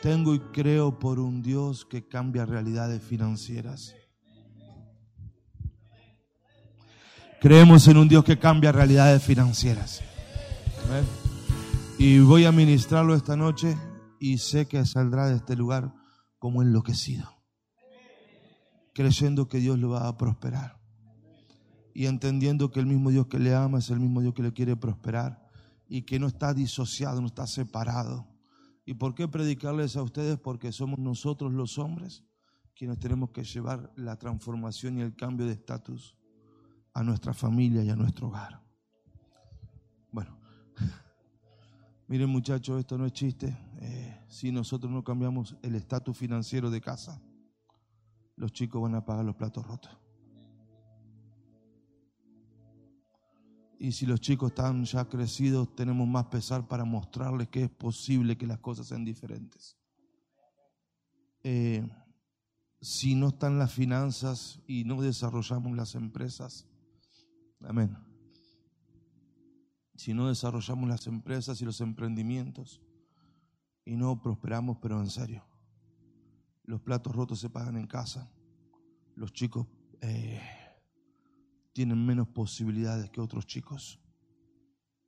Tengo y creo por un Dios que cambia realidades financieras. Creemos en un Dios que cambia realidades financieras. Y voy a ministrarlo esta noche y sé que saldrá de este lugar como enloquecido, creyendo que Dios lo va a prosperar y entendiendo que el mismo Dios que le ama es el mismo Dios que le quiere prosperar y que no está disociado, no está separado. ¿Y por qué predicarles a ustedes? Porque somos nosotros los hombres quienes tenemos que llevar la transformación y el cambio de estatus a nuestra familia y a nuestro hogar. Bueno, miren muchachos, esto no es chiste. Eh, si nosotros no cambiamos el estatus financiero de casa, los chicos van a pagar los platos rotos. Y si los chicos están ya crecidos, tenemos más pesar para mostrarles que es posible que las cosas sean diferentes. Eh, si no están las finanzas y no desarrollamos las empresas, amén. Si no desarrollamos las empresas y los emprendimientos y no prosperamos, pero en serio, los platos rotos se pagan en casa, los chicos eh, tienen menos posibilidades que otros chicos.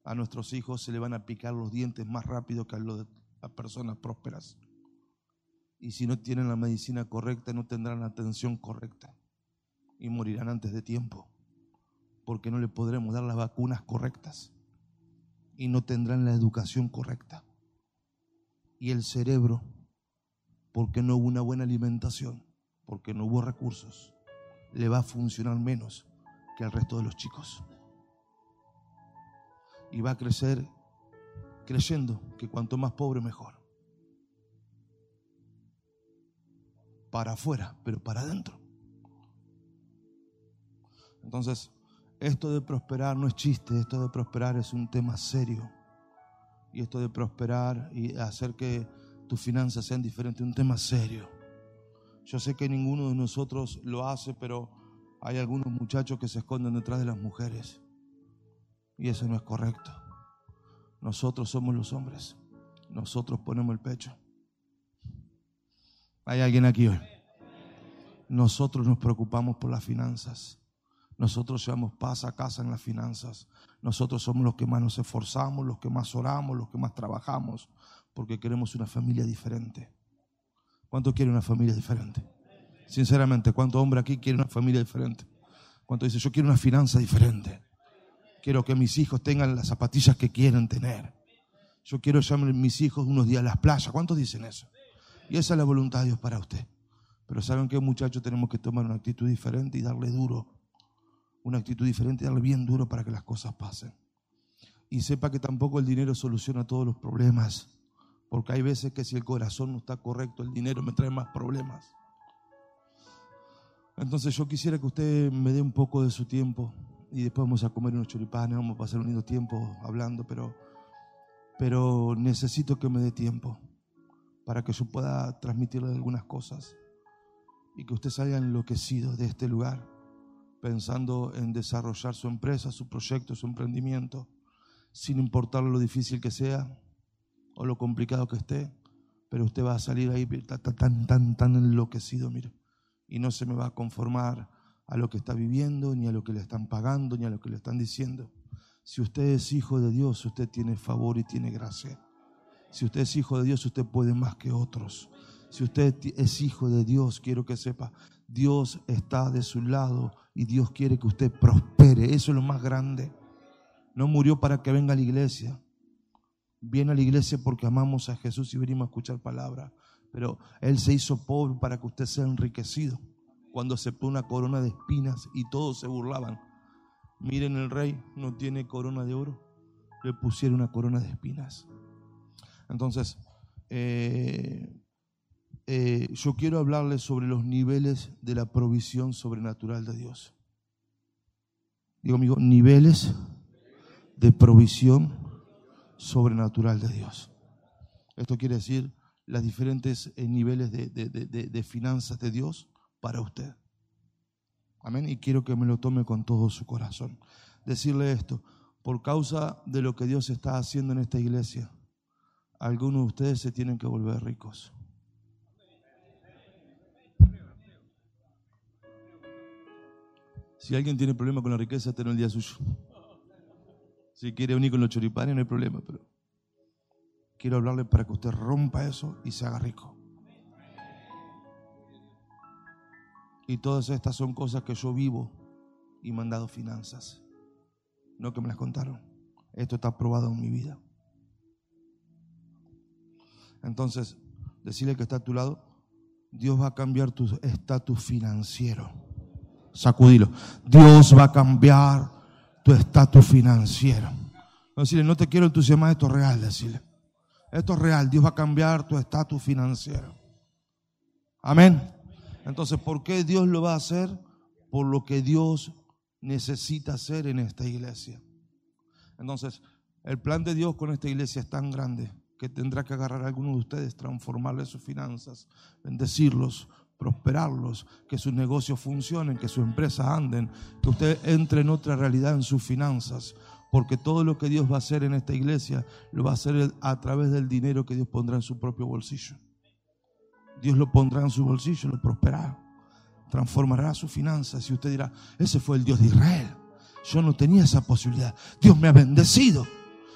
A nuestros hijos se le van a picar los dientes más rápido que a las personas prósperas. Y si no tienen la medicina correcta, no tendrán la atención correcta. Y morirán antes de tiempo. Porque no le podremos dar las vacunas correctas. Y no tendrán la educación correcta. Y el cerebro, porque no hubo una buena alimentación, porque no hubo recursos, le va a funcionar menos que al resto de los chicos. Y va a crecer creyendo que cuanto más pobre mejor. Para afuera, pero para adentro. Entonces, esto de prosperar no es chiste, esto de prosperar es un tema serio. Y esto de prosperar y hacer que tus finanzas sean diferentes, es un tema serio. Yo sé que ninguno de nosotros lo hace, pero hay algunos muchachos que se esconden detrás de las mujeres. Y eso no es correcto. Nosotros somos los hombres. Nosotros ponemos el pecho. Hay alguien aquí hoy. Nosotros nos preocupamos por las finanzas. Nosotros llevamos paz a casa en las finanzas. Nosotros somos los que más nos esforzamos, los que más oramos, los que más trabajamos, porque queremos una familia diferente. ¿Cuánto quiere una familia diferente? Sinceramente, ¿cuánto hombre aquí quiere una familia diferente? ¿Cuánto dice, yo quiero una finanza diferente? Quiero que mis hijos tengan las zapatillas que quieren tener. Yo quiero llamar a mis hijos unos días a las playas. ¿Cuántos dicen eso? Y esa es la voluntad de Dios para usted. Pero ¿saben qué, muchachos? Tenemos que tomar una actitud diferente y darle duro. Una actitud diferente y darle bien duro para que las cosas pasen. Y sepa que tampoco el dinero soluciona todos los problemas. Porque hay veces que si el corazón no está correcto, el dinero me trae más problemas. Entonces yo quisiera que usted me dé un poco de su tiempo y después vamos a comer unos choripanes, vamos a pasar un lindo tiempo hablando, pero, pero necesito que me dé tiempo para que yo pueda transmitirle algunas cosas y que usted salga enloquecido de este lugar pensando en desarrollar su empresa, su proyecto, su emprendimiento, sin importar lo difícil que sea o lo complicado que esté, pero usted va a salir ahí tan, tan, tan, enloquecido, mire y no se me va a conformar a lo que está viviendo, ni a lo que le están pagando, ni a lo que le están diciendo. Si usted es hijo de Dios, usted tiene favor y tiene gracia. Si usted es hijo de Dios, usted puede más que otros. Si usted es hijo de Dios, quiero que sepa, Dios está de su lado y Dios quiere que usted prospere. Eso es lo más grande. No murió para que venga a la iglesia. Viene a la iglesia porque amamos a Jesús y venimos a escuchar palabra. Pero Él se hizo pobre para que usted sea enriquecido. Cuando aceptó una corona de espinas y todos se burlaban. Miren, el rey no tiene corona de oro. Le pusieron una corona de espinas. Entonces, eh, eh, yo quiero hablarles sobre los niveles de la provisión sobrenatural de Dios. Digo, amigo, niveles de provisión sobrenatural de Dios. Esto quiere decir los diferentes eh, niveles de, finanzas de Dios para usted. Amén. Y quiero que me lo tome con todo su corazón. Decirle esto, por causa de lo que Dios está haciendo en esta iglesia, algunos de ustedes se tienen que volver ricos. Si alguien tiene problema con la riqueza, tenga el día suyo. Si quiere unir con los choripanes, no hay problema, pero quiero hablarle para que usted rompa eso y se haga rico. Y todas estas son cosas que yo vivo y me han dado finanzas. No que me las contaron. Esto está probado en mi vida. Entonces, decirle que está a tu lado, Dios va a cambiar tu estatus financiero. Sacudilo. Dios va a cambiar tu estatus financiero. Decirle, no te quiero entusiasmar, esto es real, decirle. Esto es real, Dios va a cambiar tu estatus financiero. Amén. Entonces, ¿por qué Dios lo va a hacer? Por lo que Dios necesita hacer en esta iglesia. Entonces, el plan de Dios con esta iglesia es tan grande que tendrá que agarrar a algunos de ustedes, transformarle sus finanzas, bendecirlos, prosperarlos, que sus negocios funcionen, que sus empresas anden, que usted entre en otra realidad en sus finanzas, porque todo lo que Dios va a hacer en esta iglesia lo va a hacer a través del dinero que Dios pondrá en su propio bolsillo. Dios lo pondrá en su bolsillo, lo prosperará, transformará sus finanzas y usted dirá, ese fue el Dios de Israel. Yo no tenía esa posibilidad. Dios me ha bendecido.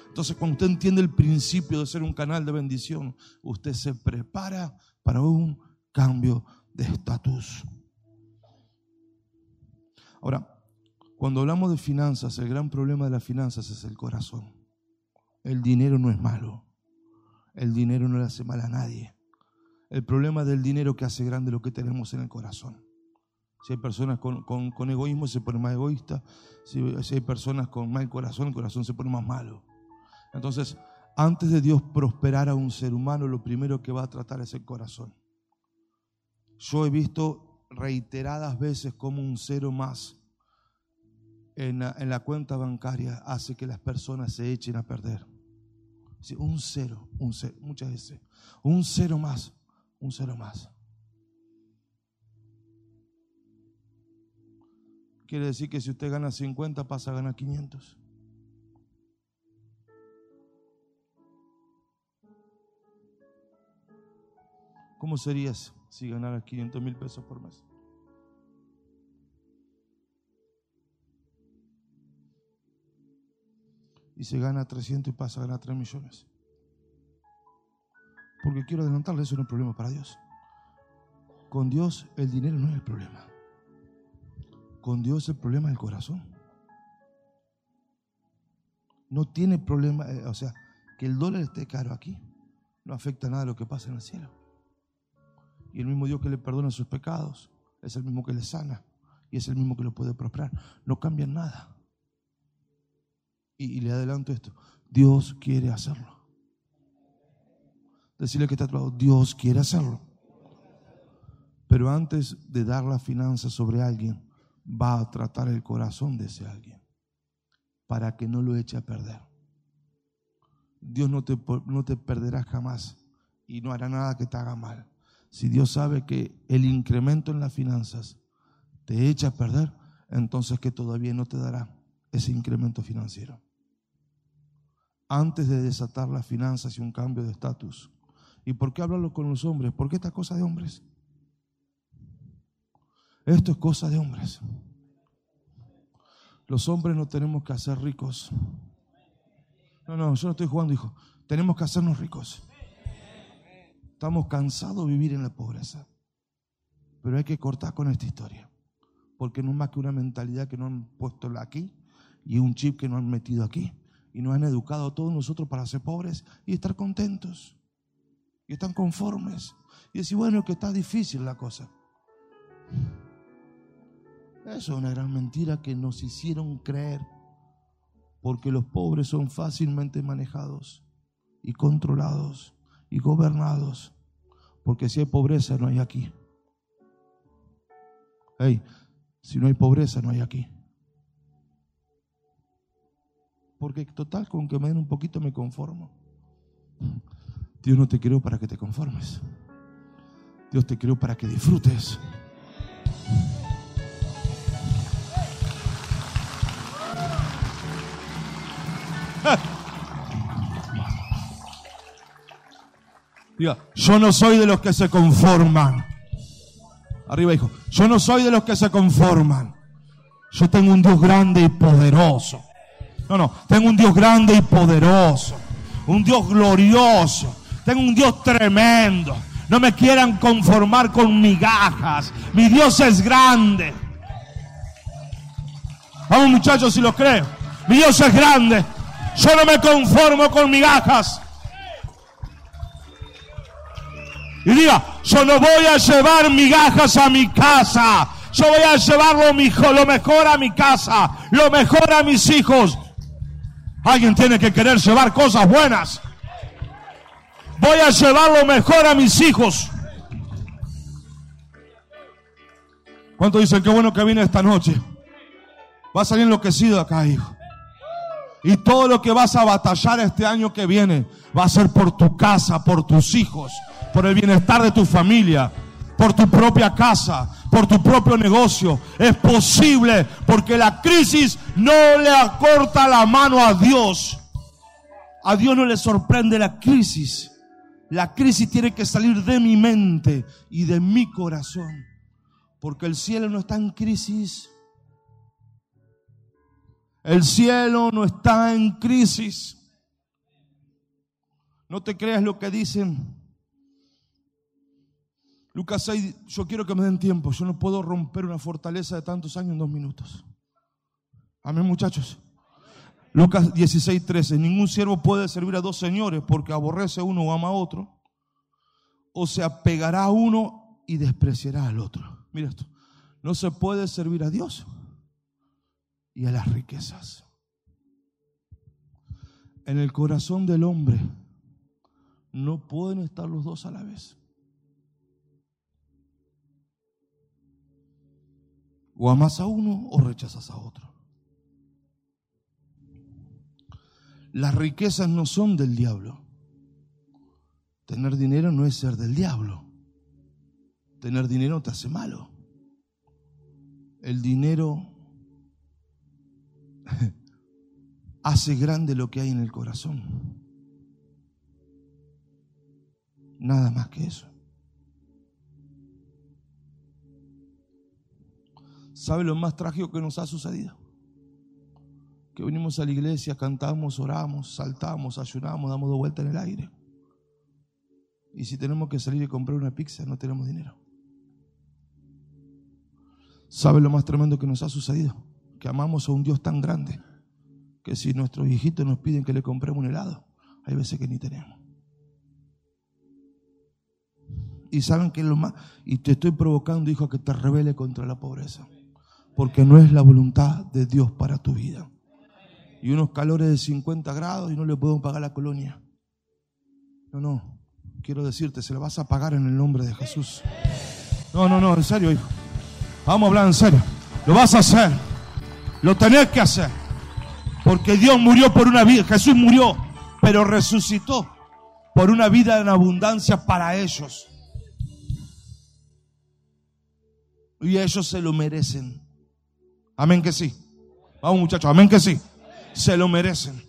Entonces, cuando usted entiende el principio de ser un canal de bendición, usted se prepara para un cambio de estatus. Ahora, cuando hablamos de finanzas, el gran problema de las finanzas es el corazón. El dinero no es malo. El dinero no le hace mal a nadie. El problema del dinero que hace grande lo que tenemos en el corazón. Si hay personas con, egoísmo, se pone más egoísta. Si, hay personas con mal corazón, el corazón se pone más malo. Entonces, antes de Dios prosperar a un ser humano, lo primero que va a tratar es el corazón. Yo he visto reiteradas veces como un cero más en la, cuenta bancaria hace que las personas se echen a perder. un cero, un cero, muchas veces. Un cero más, un cero más. Quiere decir que si usted gana 50 pasa a ganar 500. ¿Cómo serías si ganaras 500 mil pesos por mes? Y se gana 300 y pasa a ganar 3 millones. Porque quiero adelantarle, eso no es un problema para Dios. Con Dios el dinero no es el problema. Con Dios el problema es el corazón. No tiene problema, eh, o sea, que el dólar esté caro aquí no afecta nada a lo que pasa en el cielo. Y el mismo Dios que le perdona sus pecados es el mismo que le sana y es el mismo que lo puede prosperar. No cambia nada. Y, le adelanto esto, Dios quiere hacerlo. Decirle que está a tu lado, Dios quiere hacerlo. Pero antes de dar la finanza sobre alguien, va a tratar el corazón de ese alguien para que no lo eche a perder. Dios no te, no te perderá jamás y no hará nada que te haga mal. Si Dios sabe que el incremento en las finanzas te echa a perder, entonces que todavía no te dará ese incremento financiero. Antes de desatar las finanzas y un cambio de estatus. ¿Y por qué hablarlo con los hombres? ¿Por qué esta cosa de hombres? Esto es cosa de hombres. Los hombres no tenemos que hacer ricos. No, no, yo no estoy jugando, hijo. Tenemos que hacernos ricos. Estamos cansados de vivir en la pobreza. Pero hay que cortar con esta historia. Porque no es más que una mentalidad que nos han puesto aquí y un chip que nos han metido aquí. Y nos han educado a todos nosotros para ser pobres y estar contentos. Y están conformes. Y decir, bueno, que está difícil la cosa. Eso es una gran mentira que nos hicieron creer. Porque los pobres son fácilmente manejados y controlados y gobernados. Porque si hay pobreza, no hay aquí. Hey, si no hay pobreza, no hay aquí. Porque total, con que me den un poquito me conformo. Dios no te creó para que te conformes. Dios te creó para que disfrutes. Diga, yo no soy de los que se conforman. Arriba, hijo. Yo no soy de los que se conforman. Yo tengo un Dios grande y poderoso. No, no, tengo un Dios grande y poderoso. Un Dios glorioso. Tengo un Dios tremendo. No me quieran conformar con migajas. Mi Dios es grande. Vamos muchachos, si lo creo. Mi Dios es grande. Yo no me conformo con migajas. Y diga, yo no voy a llevar migajas a mi casa. Yo voy a llevar lo mejor a mi casa, lo mejor a mis hijos. Alguien tiene que querer llevar cosas buenas. Voy a llevar lo mejor a mis hijos. ¿Cuántos dicen qué bueno que vine esta noche? Va a salir enloquecido acá, hijo. Y todo lo que vas a batallar este año que viene va a ser por tu casa, por tus hijos, por el bienestar de tu familia, por tu propia casa, por tu propio negocio. Es posible porque la crisis no le acorta la mano a Dios. A Dios no le sorprende la crisis. La crisis tiene que salir de mi mente y de mi corazón. Porque el cielo no está en crisis. El cielo no está en crisis. No te creas lo que dicen. Lucas 6, yo quiero que me den tiempo. Yo no puedo romper una fortaleza de tantos años en dos minutos. Amén, muchachos. Lucas 16, 13. Ningún siervo puede servir a dos señores porque aborrece a uno o ama a otro. O se apegará a uno y despreciará al otro. Mira esto. No se puede servir a Dios y a las riquezas. En el corazón del hombre no pueden estar los dos a la vez. O amas a uno o rechazas a otro. Las riquezas no son del diablo. Tener dinero no es ser del diablo. Tener dinero te hace malo. El dinero hace grande lo que hay en el corazón. Nada más que eso. ¿Sabe lo más trágico que nos ha sucedido? Que venimos a la iglesia, cantamos, oramos, saltamos, ayunamos, damos de vuelta en el aire. Y si tenemos que salir y comprar una pizza, no tenemos dinero. ¿Sabe lo más tremendo que nos ha sucedido? Que amamos a un Dios tan grande que si nuestros hijitos nos piden que le compremos un helado, hay veces que ni tenemos. Y saben que lo más, y te estoy provocando, hijo, que te rebele contra la pobreza, porque no es la voluntad de Dios para tu vida. Y unos calores de 50 grados y no le podemos pagar la colonia. No, no, quiero decirte, se la vas a pagar en el nombre de Jesús. No, no, no, en serio, hijo. Vamos a hablar en serio. Lo vas a hacer. Lo tenés que hacer. Porque Dios murió por una vida, Jesús murió, pero resucitó por una vida en abundancia para ellos. Y ellos se lo merecen. Amén que sí. Vamos muchachos, amén que sí. Se lo merecen.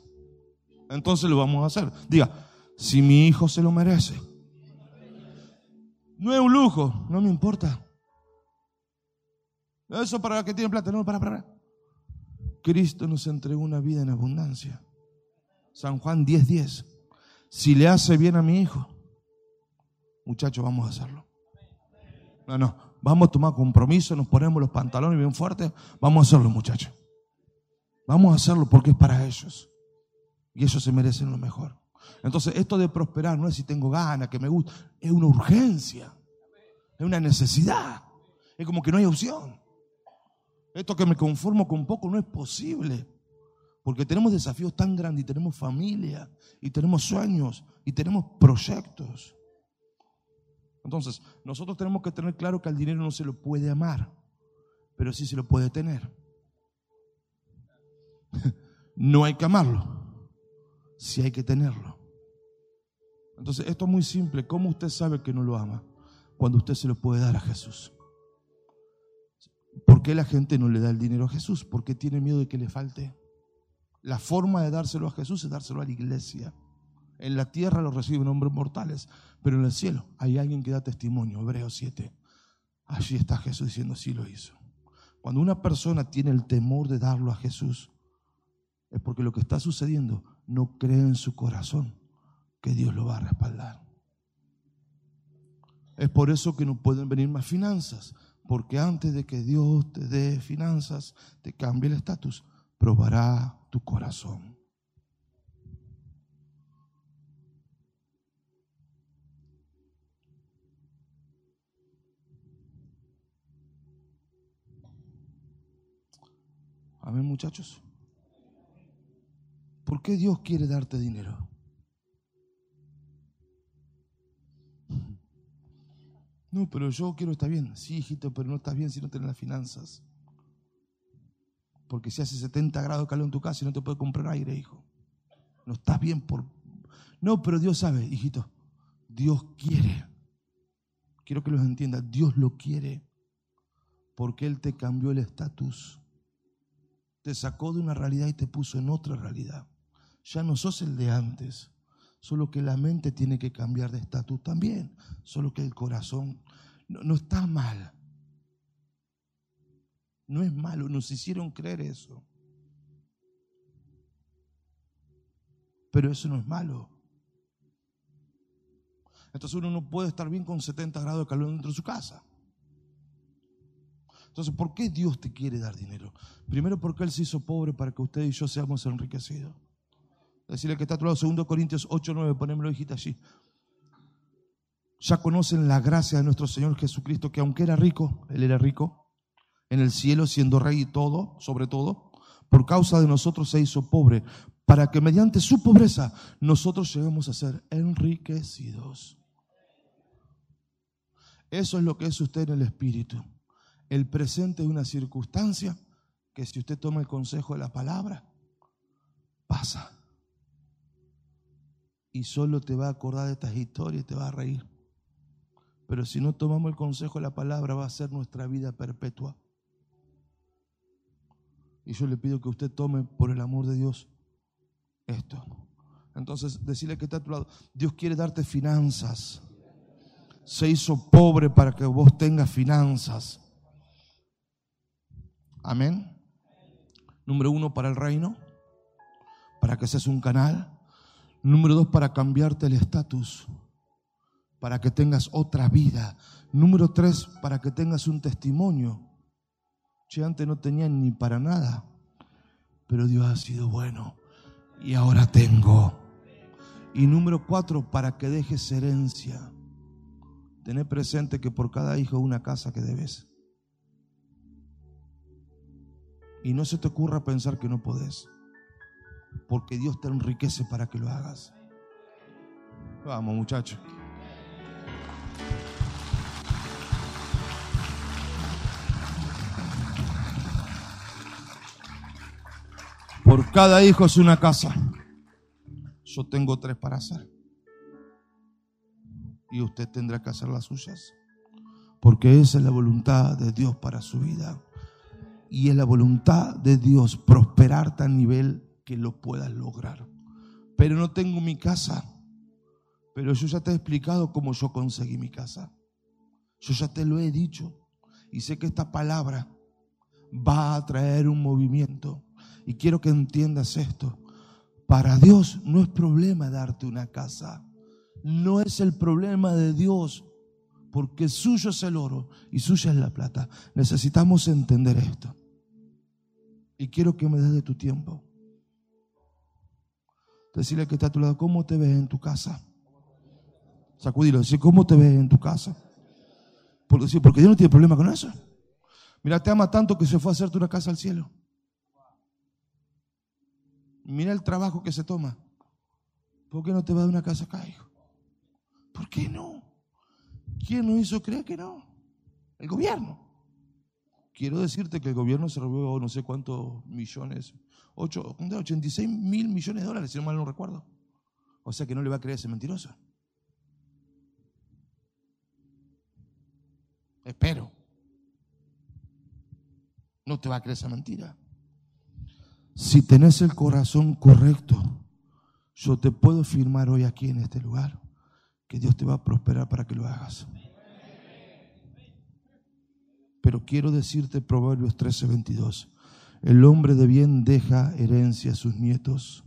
Entonces lo vamos a hacer. Diga, si mi hijo se lo merece. No es un lujo, no me importa. Eso para que tiene plata, no, para, para. Cristo nos entregó una vida en abundancia. San Juan 10:10. 10. Si le hace bien a mi hijo, muchachos, vamos a hacerlo. No, no, vamos a tomar compromiso, nos ponemos los pantalones bien fuertes, vamos a hacerlo, muchachos. Vamos a hacerlo porque es para ellos. Y ellos se merecen lo mejor. Entonces, esto de prosperar no es si tengo ganas, que me gusta, es una urgencia, es una necesidad. Es como que no hay opción. Esto que me conformo con poco no es posible. Porque tenemos desafíos tan grandes y tenemos familia y tenemos sueños y tenemos proyectos. Entonces, nosotros tenemos que tener claro que al dinero no se lo puede amar, pero sí se lo puede tener. No hay que amarlo, sí hay que tenerlo. Entonces, esto es muy simple. ¿Cómo usted sabe que no lo ama? Cuando usted se lo puede dar a Jesús. ¿Por qué la gente no le da el dinero a Jesús? Porque tiene miedo de que le falte. La forma de dárselo a Jesús es dárselo a la iglesia. En la tierra lo reciben hombres mortales, pero en el cielo hay alguien que da testimonio. Hebreos 7. Allí está Jesús diciendo, sí lo hizo. Cuando una persona tiene el temor de darlo a Jesús, es porque lo que está sucediendo no cree en su corazón que Dios lo va a respaldar. Es por eso que no pueden venir más finanzas, porque antes de que Dios te dé finanzas, te cambie el estatus, probará tu corazón. Amén, muchachos. ¿Por qué Dios quiere darte dinero? No, pero yo quiero estar bien. Sí, hijito, pero no estás bien si no tienes las finanzas. Porque si hace 70 grados de calor en tu casa y no te puede comprar aire, hijo. No estás bien por... No, pero Dios sabe, hijito. Dios quiere. Quiero que los entienda. Dios lo quiere. Porque Él te cambió el estatus. Te sacó de una realidad y te puso en otra realidad. Ya no sos el de antes. Solo que la mente tiene que cambiar de estatus también. Solo que el corazón no, está mal. No es malo, nos hicieron creer eso. Pero eso no es malo. Entonces uno no puede estar bien con 70 grados de calor dentro de su casa. Entonces, ¿por qué Dios te quiere dar dinero? Primero porque Él se hizo pobre para que usted y yo seamos enriquecidos. Decirle que está a tu lado, 2 Corintios 8, 9, ponémelo hijita allí. Ya conocen la gracia de nuestro Señor Jesucristo, que aunque era rico, Él era rico, en el cielo, siendo rey y todo, sobre todo, por causa de nosotros se hizo pobre, para que mediante su pobreza nosotros lleguemos a ser enriquecidos. Eso es lo que es usted en el Espíritu. El presente es una circunstancia que si usted toma el consejo de la palabra, pasa y solo te va a acordar de estas historias y te va a reír. Pero si no tomamos el consejo de la palabra, va a ser nuestra vida perpetua. Y yo le pido que usted tome, por el amor de Dios, esto. Entonces, decirle que está a tu lado. Dios quiere darte finanzas. Se hizo pobre para que vos tengas finanzas. Amén. Número uno, para el reino. Para que seas un canal. Número dos, para cambiarte el estatus, para que tengas otra vida. Número tres, para que tengas un testimonio. Che, antes no tenía ni para nada, pero Dios ha sido bueno y ahora tengo. Y número cuatro, para que dejes herencia. Tener presente que por cada hijo una casa que debes. Y no se te ocurra pensar que no podés porque Dios te enriquece para que lo hagas. Vamos, muchachos. Por cada hijo es una casa. Yo tengo tres para hacer. Y usted tendrá que hacer las suyas. Porque esa es la voluntad de Dios para su vida. Y es la voluntad de Dios prosperarte a nivel que lo puedas lograr. Pero no tengo mi casa. Pero yo ya te he explicado cómo yo conseguí mi casa. Yo ya te lo he dicho. Y sé que esta palabra va a traer un movimiento. Y quiero que entiendas esto. Para Dios no es problema darte una casa. No es el problema de Dios. Porque suyo es el oro y suya es la plata. Necesitamos entender esto. Y quiero que me des de tu tiempo. Decirle que está a tu lado, ¿cómo te ves en tu casa? Sacudilo, decir, ¿cómo te ves en tu casa? Por decir, porque Dios no tiene problema con eso. Mira, te ama tanto que se fue a hacerte una casa al cielo. Mira el trabajo que se toma. ¿Por qué no te va dar una casa acá, hijo? ¿Por qué no? ¿Quién nos hizo creer que no? El gobierno. Quiero decirte que el gobierno se robó no sé cuántos millones, 8, 86 mil millones de dólares, si no mal no recuerdo. O sea que no le va a creer ese mentiroso. Espero. No te va a creer esa mentira. Si tenés el corazón correcto, yo te puedo firmar hoy aquí en este lugar que Dios te va a prosperar para que lo hagas. pero quiero decirte Proverbios 13, 22. El hombre de bien deja herencia a sus nietos.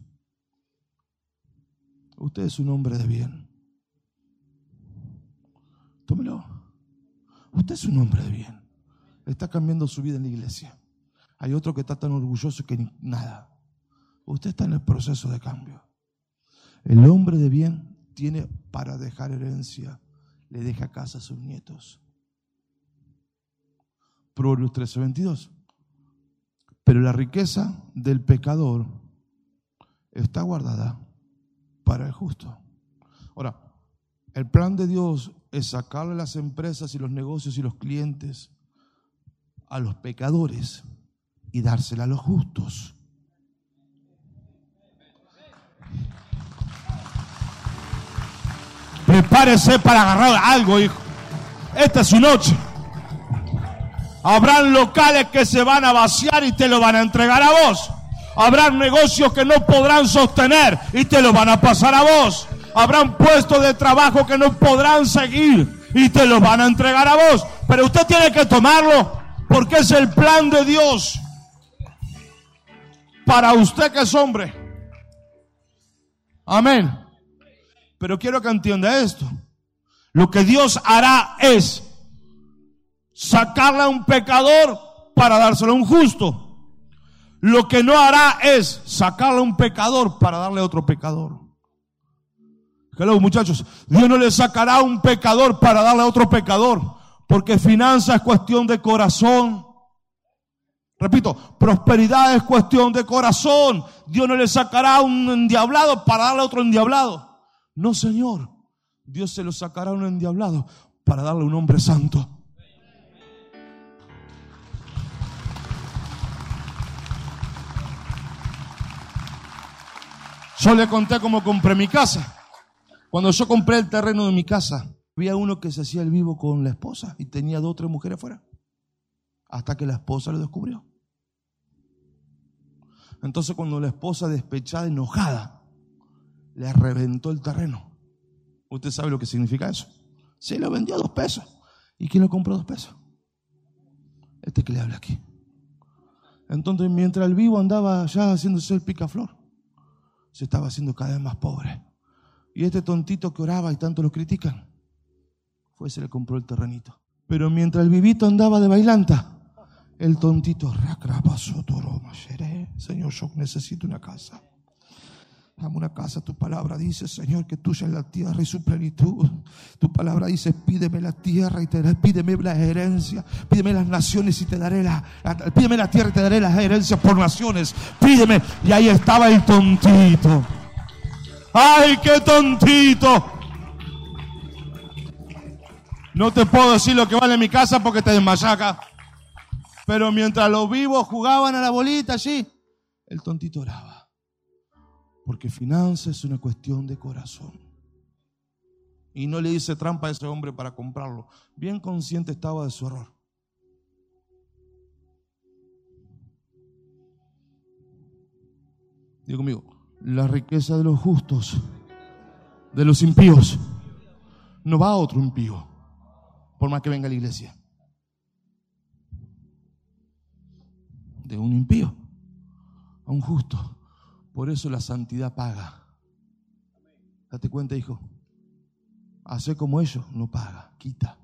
Usted es un hombre de bien. Tómelo. Usted es un hombre de bien. Está cambiando su vida en la iglesia. Hay otro que está tan orgulloso que ni nada. Usted está en el proceso de cambio. El hombre de bien tiene para dejar herencia, le deja casa a sus nietos. Proverbios 13, 22. Pero la riqueza del pecador está guardada para el justo. Ahora, el plan de Dios es sacarle las empresas y los negocios y los clientes a los pecadores y dársela a los justos. Prepárese para agarrar algo, hijo. Esta es su noche. Habrán locales que se van a vaciar y te lo van a entregar a vos. Habrán negocios que no podrán sostener y te lo van a pasar a vos. Habrán puestos de trabajo que no podrán seguir y te lo van a entregar a vos. Pero usted tiene que tomarlo porque es el plan de Dios para usted que es hombre. Amén. Pero quiero que entienda esto. Lo que Dios hará es sacarle a un pecador para dárselo a un justo. Lo que no hará es sacarle a un pecador para darle a otro pecador. Hello, muchachos. Dios no le sacará a un pecador para darle a otro pecador. Porque finanza es cuestión de corazón. Repito, prosperidad es cuestión de corazón. Dios no le sacará a un endiablado para darle a otro endiablado. No, Señor. Dios se lo sacará a un endiablado para darle a un hombre santo. Yo le conté cómo compré mi casa. Cuando yo compré el terreno de mi casa, había uno que se hacía el vivo con la esposa y tenía dos o tres mujeres afuera. Hasta que la esposa lo descubrió. Entonces cuando la esposa despechada, enojada, le reventó el terreno. ¿Usted sabe lo que significa eso? Se lo vendió a dos pesos. ¿Y quién lo compró a dos pesos? Este que le habla aquí. Entonces mientras el vivo andaba ya haciéndose el picaflor, se estaba haciendo cada vez más pobre. Y este tontito que oraba y tanto lo critican, fue se le compró el terrenito. Pero mientras el vivito andaba de bailanta, el tontito, Señor, yo necesito una casa. Dame una casa, tu palabra dice, Señor, que tuya es la tierra y su plenitud. Tu palabra dice, pídeme la tierra y te daré, pídeme la herencia, pídeme las naciones y te daré la, pídeme la tierra y te daré las herencias por naciones. Pídeme. Y ahí estaba el tontito. Ay, qué tontito. No te puedo decir lo que vale mi casa porque te desmayaca. Pero mientras los vivos jugaban a la bolita allí, el tontito oraba. Porque finanzas es una cuestión de corazón. Y no le dice trampa a ese hombre para comprarlo. Bien consciente estaba de su error. Digo conmigo, la riqueza de los justos, de los impíos, no va a otro impío, por más que venga a la iglesia. De un impío a un justo. Por eso la santidad paga. Date cuenta, hijo. Hace como ellos, no paga, quita.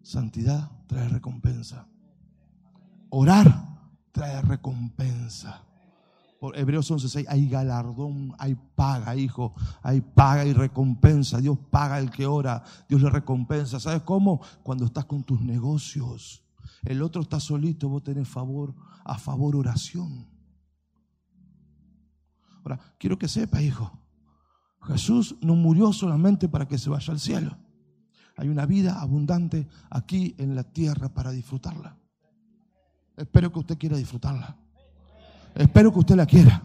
Santidad trae recompensa. Orar trae recompensa. Por Hebreos 11:6 hay galardón, hay paga, hijo, hay paga y recompensa. Dios paga el que ora, Dios le recompensa. ¿Sabes cómo? Cuando estás con tus negocios. El otro está solito, vos tenés favor, a favor oración. Quiero que sepa, hijo, Jesús no murió solamente para que se vaya al cielo. Hay una vida abundante aquí en la tierra para disfrutarla. Espero que usted quiera disfrutarla. Espero que usted la quiera.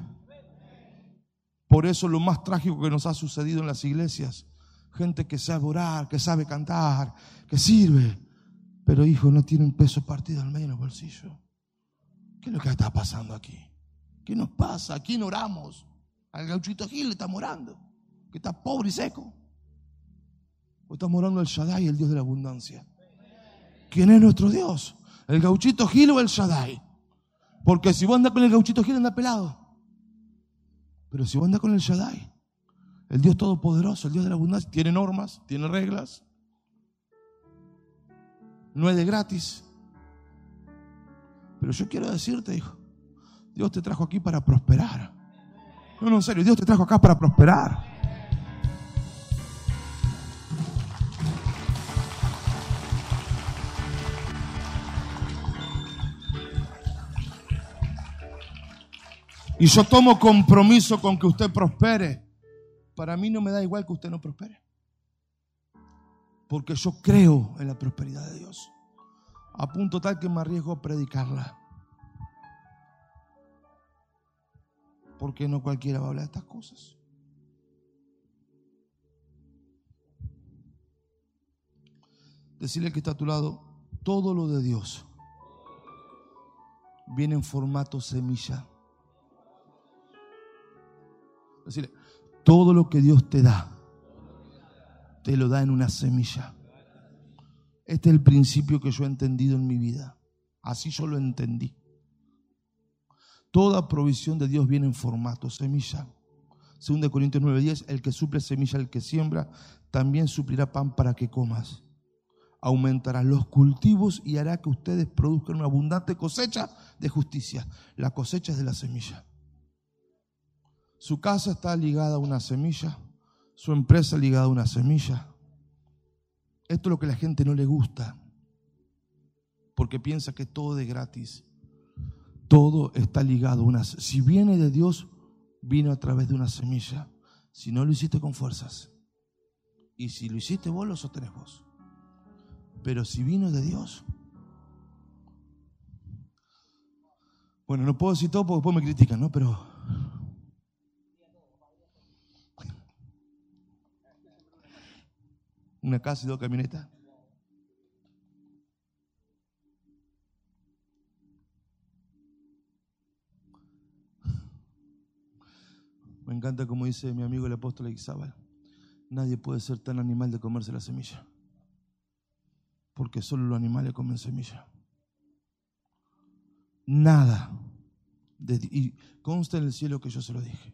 Por eso lo más trágico que nos ha sucedido en las iglesias, gente que sabe orar, que sabe cantar, que sirve, pero hijo, no tiene un peso partido al medio en el bolsillo. ¿Qué es lo que está pasando aquí? ¿Qué nos pasa? ¿A quién oramos? Al gauchito Gil le estamos orando, que está pobre y seco. O estamos orando al Shaddai, el Dios de la abundancia. ¿Quién es nuestro Dios? ¿El gauchito Gil o el Shaddai? Porque si vos andás con el gauchito Gil, anda pelado. Pero si vos andás con el Shaddai, el Dios Todopoderoso, el Dios de la abundancia, tiene normas, tiene reglas. No es de gratis. Pero yo quiero decirte, hijo, Dios te trajo aquí para prosperar. No, no, en serio, Dios te trajo acá para prosperar. Y yo tomo compromiso con que usted prospere. Para mí no me da igual que usted no prospere. Porque yo creo en la prosperidad de Dios. A punto tal que me arriesgo a predicarla. Porque no cualquiera va a hablar de estas cosas. Decirle que está a tu lado, todo lo de Dios viene en formato semilla. Decirle, todo lo que Dios te da, te lo da en una semilla. Este es el principio que yo he entendido en mi vida. Así yo lo entendí. Toda provisión de Dios viene en formato semilla. Según de Corintios 9:10, el que suple semilla, el que siembra, también suplirá pan para que comas. Aumentará los cultivos y hará que ustedes produzcan una abundante cosecha de justicia. La cosecha es de la semilla. Su casa está ligada a una semilla, su empresa ligada a una semilla. Esto es lo que a la gente no le gusta, porque piensa que todo es gratis. Todo está ligado una Si viene de Dios, vino a través de una semilla. Si no lo hiciste con fuerzas. Y si lo hiciste vos, lo sostenés vos. Pero si vino de Dios. Bueno, no puedo decir todo porque después me critican, ¿no? Pero una casa y dos camionetas. Me encanta como dice mi amigo el apóstol Ixabal. Nadie puede ser tan animal de comerse la semilla. Porque solo los animales comen semilla. Nada. De, y consta en el cielo que yo se lo dije.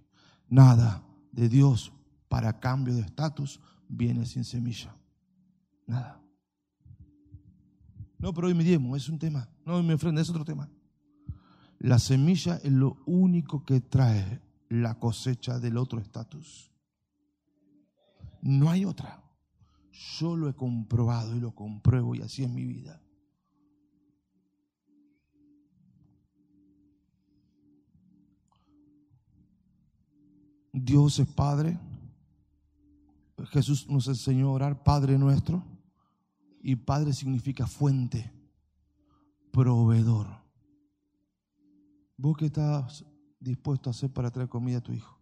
Nada de Dios para cambio de estatus viene sin semilla. Nada. No, pero hoy me diezmo, es un tema. No, hoy me ofrenda, es otro tema. La semilla es lo único que trae la cosecha del otro estatus. No hay otra. Yo lo he comprobado y lo compruebo y así es mi vida. Dios es Padre. Jesús nos enseñó a orar Padre nuestro. Y Padre significa fuente, proveedor. ¿Vos qué estás dispuesto a hacer para traer comida a tu hijo?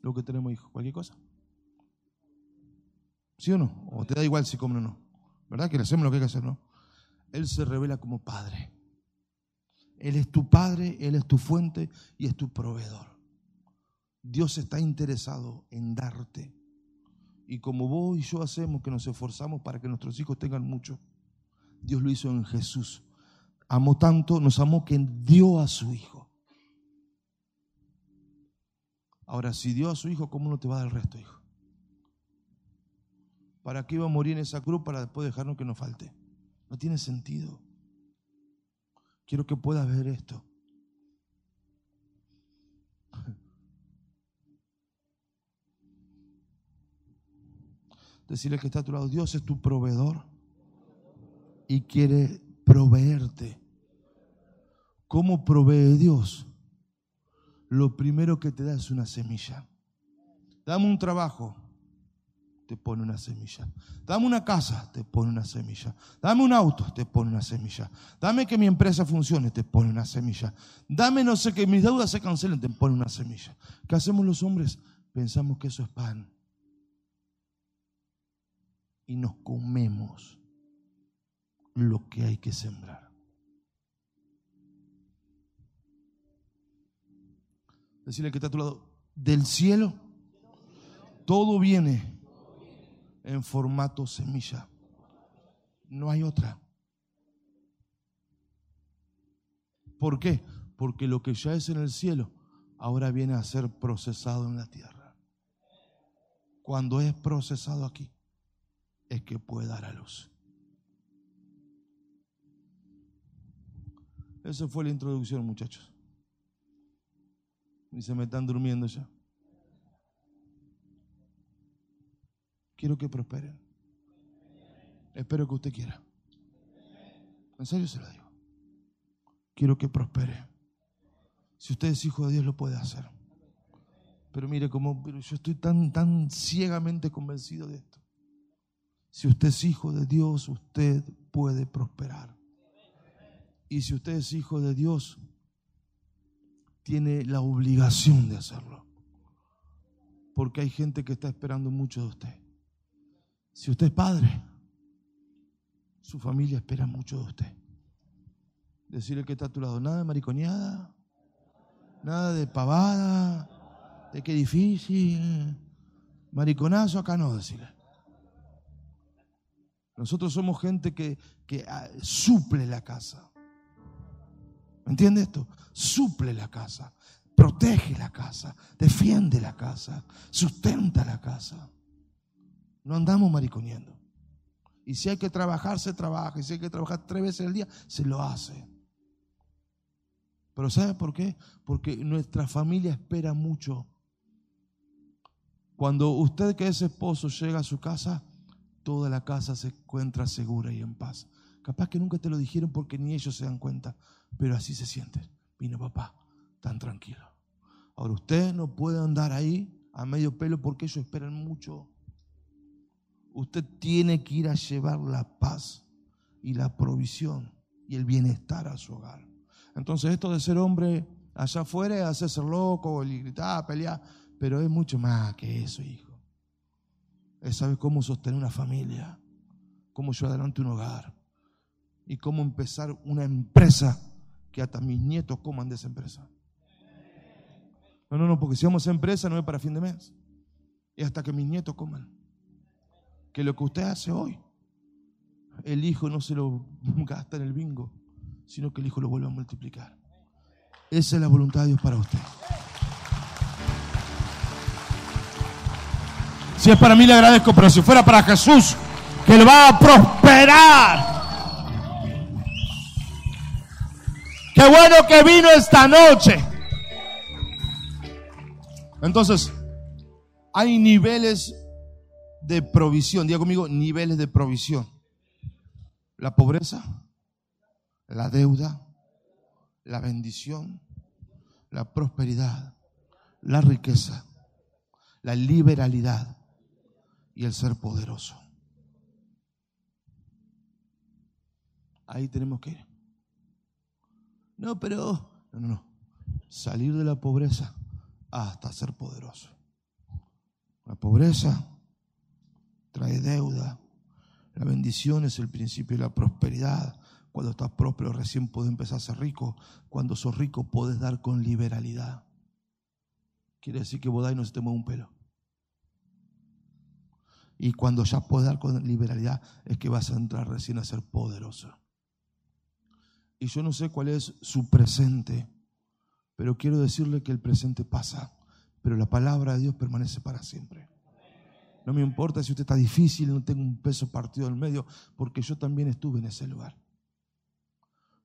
Lo que tenemos hijos, cualquier cosa. ¿Sí o no? ¿O te da igual si comen o no? ¿Verdad? Que le hacemos lo que hay que hacer, ¿no? Él se revela como Padre. Él es tu Padre, Él es tu fuente y es tu proveedor. Dios está interesado en darte. Y como vos y yo hacemos que nos esforzamos para que nuestros hijos tengan mucho, Dios lo hizo en Jesús. Amó tanto, nos amó que dio a su hijo. Ahora, si dio a su hijo, ¿cómo no te va a dar el resto, hijo? ¿Para qué iba a morir en esa cruz para después dejarnos que nos falte? No tiene sentido. Quiero que puedas ver esto. Decirle que está a tu lado, Dios es tu proveedor y quiere proveerte. ¿Cómo provee Dios? Lo primero que te da es una semilla. Dame un trabajo, te pone una semilla. Dame una casa, te pone una semilla. Dame un auto, te pone una semilla. Dame que mi empresa funcione, te pone una semilla. Dame no sé que mis deudas se cancelen, te pone una semilla. ¿Qué hacemos los hombres? Pensamos que eso es pan y nos comemos lo que hay que sembrar. Decirle que está a tu lado, del cielo, todo viene en formato semilla. No hay otra. ¿Por qué? Porque lo que ya es en el cielo ahora viene a ser procesado en la tierra. Cuando es procesado aquí, es que puede dar a luz. Esa fue la introducción, muchachos. Y se me están durmiendo ya. Quiero que prosperen. Espero que usted quiera. En serio se lo digo. Quiero que prospere. Si usted es hijo de Dios, lo puede hacer. Pero mire, como yo estoy tan, tan ciegamente convencido de esto. Si usted es hijo de Dios, usted puede prosperar. Y si usted es hijo de Dios, tiene la obligación de hacerlo. Porque hay gente que está esperando mucho de usted. Si usted es padre, su familia espera mucho de usted. Decirle que está a tu lado, nada de mariconeada, nada de pavada, de qué difícil, mariconazo acá no, decirle. Nosotros somos gente que, que ah, suple la casa. ¿Me entiende esto? Suple la casa, protege la casa, defiende la casa, sustenta la casa. No andamos mariconeando. Y si hay que trabajar, se trabaja. Y si hay que trabajar tres veces al día, se lo hace. Pero ¿sabe por qué? Porque nuestra familia espera mucho. Cuando usted que es esposo llega a su casa, toda la casa se encuentra segura y en paz. Capaz que nunca te lo dijeron porque ni ellos se dan cuenta, pero así se sienten. Vino papá, tan tranquilo. Ahora usted no puede andar ahí a medio pelo porque ellos esperan mucho. Usted tiene que ir a llevar la paz y la provisión y el bienestar a su hogar. Entonces esto de ser hombre allá afuera es hacerse loco, y gritar, pelear, pero es mucho más que eso, hijo. Es saber cómo sostener una familia, cómo llevar adelante un hogar y cómo empezar una empresa que hasta mis nietos coman de esa empresa. No, no, no, porque si vamos a empresa no es para fin de mes, es hasta que mis nietos coman que lo que usted hace hoy, el hijo no se lo gasta en el bingo, sino que el hijo lo vuelve a multiplicar. Esa es la voluntad de Dios para usted. Si es para mí le agradezco, pero si fuera para Jesús, que le va a prosperar. Qué bueno que vino esta noche. Entonces, hay niveles de provisión. Diga conmigo, niveles de provisión. La pobreza, la deuda, la bendición, la prosperidad, la riqueza, la liberalidad y el ser poderoso. Ahí tenemos que ir. No, pero, no, no, no. Salir de la pobreza hasta ser poderoso. La pobreza trae deuda. La bendición es el principio de la prosperidad. Cuando estás próspero recién puedes empezar a ser rico. Cuando sos rico puedes dar con liberalidad. Quiere decir que vos no se te mueve un pelo. Y cuando ya puedes dar con liberalidad es que vas a entrar recién a ser poderoso. Y yo no sé cuál es su presente, pero quiero decirle que el presente pasa, pero la palabra de Dios permanece para siempre. No me importa si usted está difícil, no tengo un peso partido en medio, porque yo también estuve en ese lugar.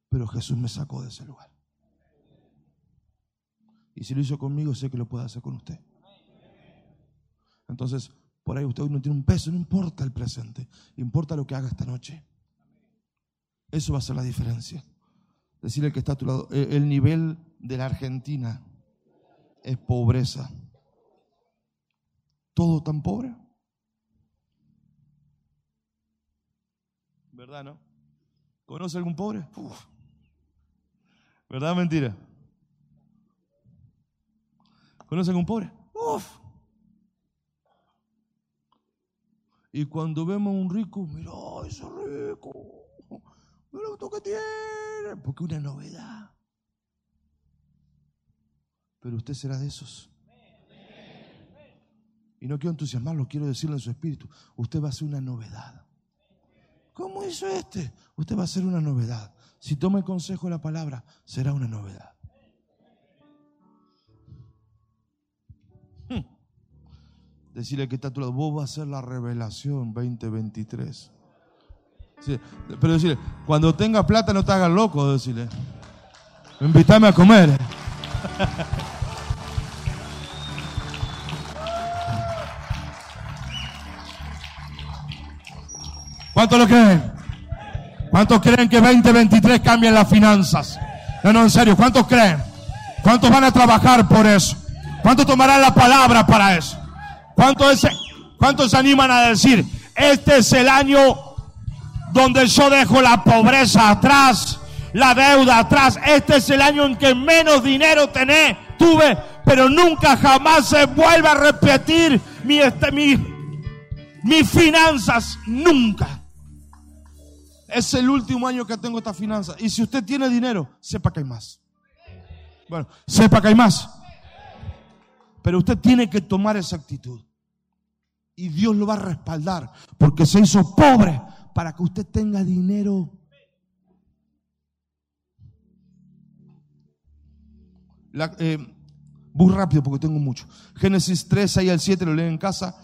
Pero Jesús me sacó de ese lugar. Y si lo hizo conmigo, sé que lo puede hacer con usted. Entonces, por ahí usted no tiene un peso, no importa el presente, importa lo que haga esta noche. Eso va a ser la diferencia. Decirle que está a tu lado, el nivel de la Argentina es pobreza. ¿Todo tan pobre? ¿Verdad, no? ¿Conoce algún pobre? ¿Verdad o mentira? ¿Conoce algún pobre? Uf. Y cuando vemos a un rico, mira, ese rico, mira lo que tiene, porque una novedad. Pero usted será de esos. Y no quiero entusiasmarlo, quiero decirle en su espíritu, usted va a ser una novedad. ¿Cómo hizo este? Usted va a ser una novedad. Si toma el consejo de la palabra, será una novedad. Hmm. Decirle que está a tu lado, vos vas a ser la revelación 2023. Pero decirle, cuando tenga plata no te hagas loco, decirle. Invítame a comer. ¿Cuántos lo creen? ¿Cuántos creen que 2023 cambien las finanzas? No, no, en serio, ¿cuántos creen? ¿Cuántos van a trabajar por eso? ¿Cuántos tomarán la palabra para eso? ¿Cuántos, ¿Cuántos se animan a decir, este es el año donde yo dejo la pobreza atrás, la deuda atrás? Este es el año en que menos dinero tené, tuve, pero nunca jamás se vuelve a repetir mi, este, mi, mis finanzas, nunca. Es el último año que tengo esta finanza. Y si usted tiene dinero, sepa que hay más. Bueno, sepa que hay más. Pero usted tiene que tomar esa actitud. Y Dios lo va a respaldar. Porque se hizo pobre para que usted tenga dinero. Eh, muy rápido porque tengo mucho. Génesis 3, 6 al 7, lo leen en casa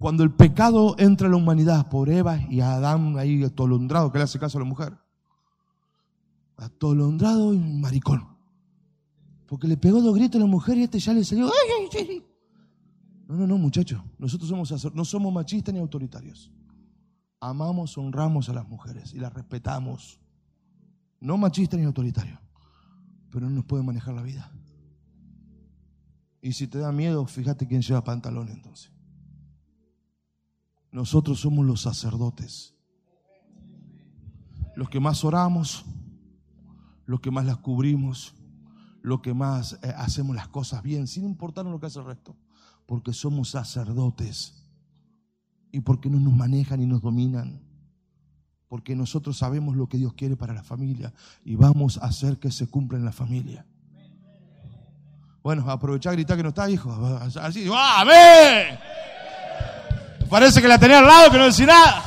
cuando el pecado entra a la humanidad por Eva y Adán ahí atolondrado, que le hace caso a la mujer. Atolondrado y maricón. Porque le pegó dos gritos a la mujer y este ya le salió. No, no, no, muchachos. Nosotros somos, no somos machistas ni autoritarios. Amamos, honramos a las mujeres y las respetamos. No machistas ni autoritarios. Pero no nos pueden manejar la vida. Y si te da miedo, fíjate quién lleva pantalón entonces. Nosotros somos los sacerdotes. Los que más oramos, los que más las cubrimos, los que más eh, hacemos las cosas bien, sin importar lo que hace el resto. Porque somos sacerdotes. Y porque no nos manejan y nos dominan. Porque nosotros sabemos lo que Dios quiere para la familia y vamos a hacer que se cumpla en la familia. Bueno, aprovechar y gritar que no está, hijo. Así, ¡Amén! Parece que la tenía al lado que no decía nada.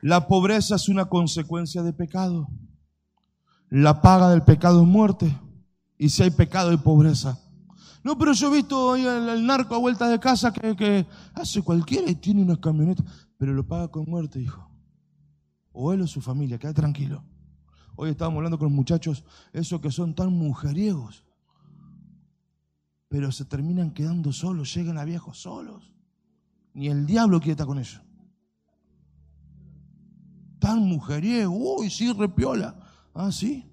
La pobreza es una consecuencia de pecado. La paga del pecado es muerte. Y si hay pecado hay pobreza. No, pero yo he visto ahí el, narco a vuelta de casa que, que, hace cualquiera y tiene una camioneta, pero lo paga con muerte, hijo. O él o su familia, queda tranquilo. Hoy estábamos hablando con los muchachos, esos que son tan mujeriegos pero se terminan quedando solos, llegan a viejos solos. Ni el diablo quiere estar con ellos. Tan mujeriego, uy, sí, repiola. Ah, sí.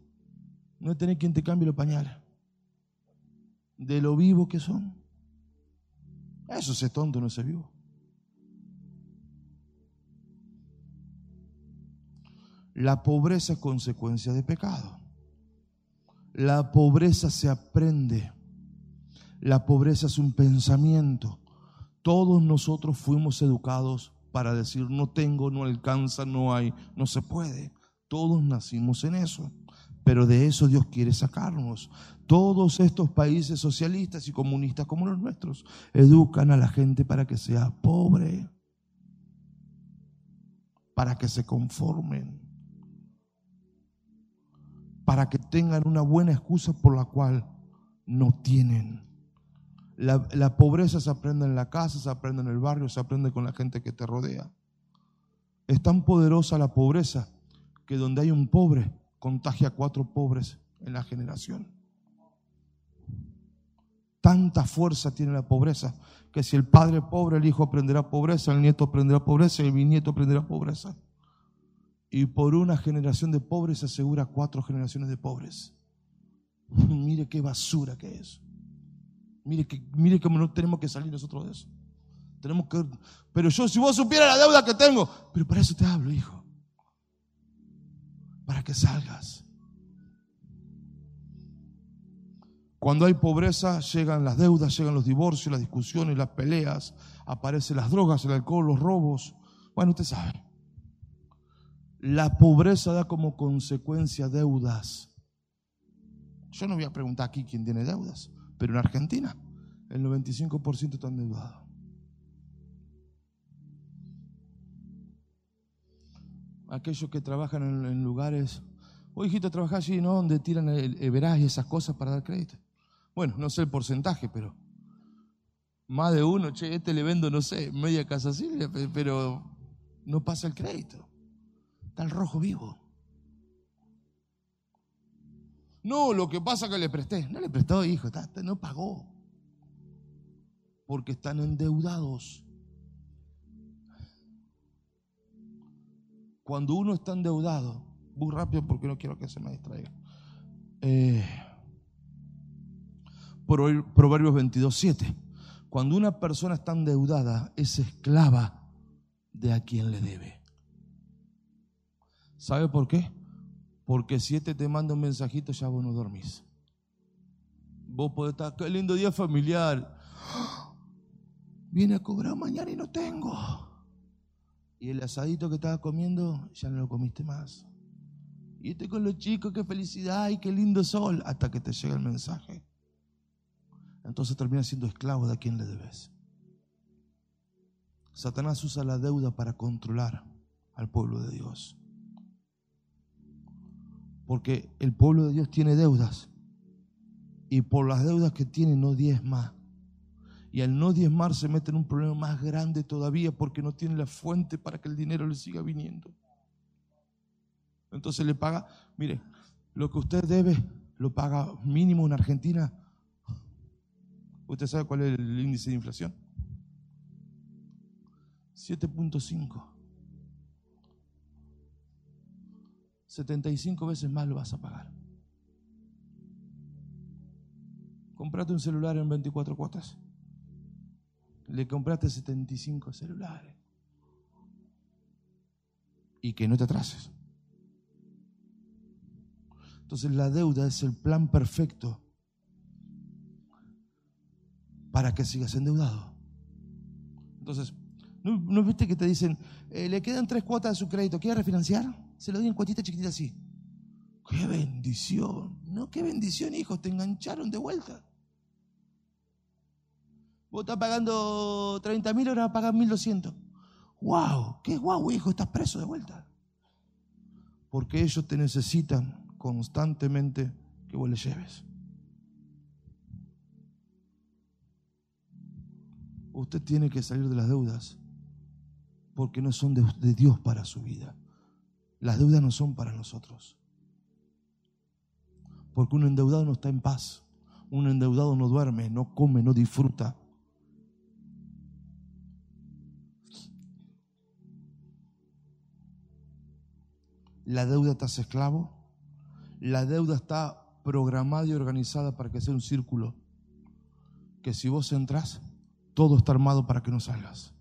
No tenés quien te cambie los pañales. De lo vivo que son. Eso es tonto, no es vivo. La pobreza es consecuencia de pecado. La pobreza se aprende. La pobreza es un pensamiento. Todos nosotros fuimos educados para decir no tengo, no alcanza, no hay, no se puede. Todos nacimos en eso. Pero de eso Dios quiere sacarnos. Todos estos países socialistas y comunistas como los nuestros educan a la gente para que sea pobre, para que se conformen, para que tengan una buena excusa por la cual no tienen. La, pobreza se aprende en la casa, se aprende en el barrio, se aprende con la gente que te rodea. Es tan poderosa la pobreza que donde hay un pobre, contagia a cuatro pobres en la generación. Tanta fuerza tiene la pobreza que si el padre pobre, el hijo aprenderá pobreza, el nieto aprenderá pobreza y el bisnieto aprenderá pobreza. Y por una generación de pobres se asegura cuatro generaciones de pobres. Mire qué basura que es. Mire, que, mire cómo no tenemos que salir nosotros de eso. Tenemos que, pero yo, si vos supieras la deuda que tengo, pero para eso te hablo, hijo. Para que salgas. Cuando hay pobreza, llegan las deudas, llegan los divorcios, las discusiones, las peleas, aparecen las drogas, el alcohol, los robos. Bueno, usted sabe. La pobreza da como consecuencia deudas. Yo no voy a preguntar aquí quién tiene deudas. Pero en Argentina el 95% está endeudado. Aquellos que trabajan en, lugares, oye hijito, trabaja allí, ¿no? Donde tiran el, el verás y esas cosas para dar crédito. Bueno, no sé el porcentaje, pero más de uno, che, este le vendo, no sé, media casa pe- pero no pasa el crédito. Está el rojo vivo. No, lo que pasa es que le presté. No le prestó, hijo, no pagó. Porque están endeudados. Cuando uno está endeudado, muy rápido porque no quiero que se me distraiga. Eh, Pro- Proverbios 22, 7. Cuando una persona está endeudada, es esclava de a quien le debe. ¿Sabe por qué? Porque si este te manda un mensajito, ya vos no dormís. Vos podés estar, qué lindo día familiar. Viene a cobrar mañana y no tengo. Y el asadito que estaba comiendo, ya no lo comiste más. Y este con los chicos, qué felicidad y qué lindo sol, hasta que te llega el mensaje. Entonces terminas siendo esclavo de a quien le debes. Satanás usa la deuda para controlar al pueblo de Dios. Porque el pueblo de Dios tiene deudas. Y por las deudas que tiene no diezma. Y al no diezmar se mete en un problema más grande todavía porque no tiene la fuente para que el dinero le siga viniendo. Entonces le paga, mire, lo que usted debe lo paga mínimo en Argentina. ¿Usted sabe cuál es el índice de inflación? 7.5. 75 veces más lo vas a pagar. Comprate un celular en 24 cuotas. Le compraste 75 celulares. Y que no te atrases. Entonces la deuda es el plan perfecto para que sigas endeudado. Entonces, ¿no, viste que te dicen, eh, le quedan tres cuotas de su crédito, ¿quiere refinanciar? Se lo doy en cuotita chiquitita así. ¡Qué bendición! No, qué bendición, hijo, te engancharon de vuelta. Vos estás pagando 30 mil, ahora pagas 1200. ¡Wow! ¡Qué guau, hijo! Estás preso de vuelta. Porque ellos te necesitan constantemente que vos les lleves. Usted tiene que salir de las deudas porque no son de Dios para su vida. Las deudas no son para nosotros. Porque un endeudado no está en paz. Un endeudado no duerme, no come, no disfruta. La deuda te hace esclavo. La deuda está programada y organizada para que sea un círculo. Que si vos entras, todo está armado para que no salgas.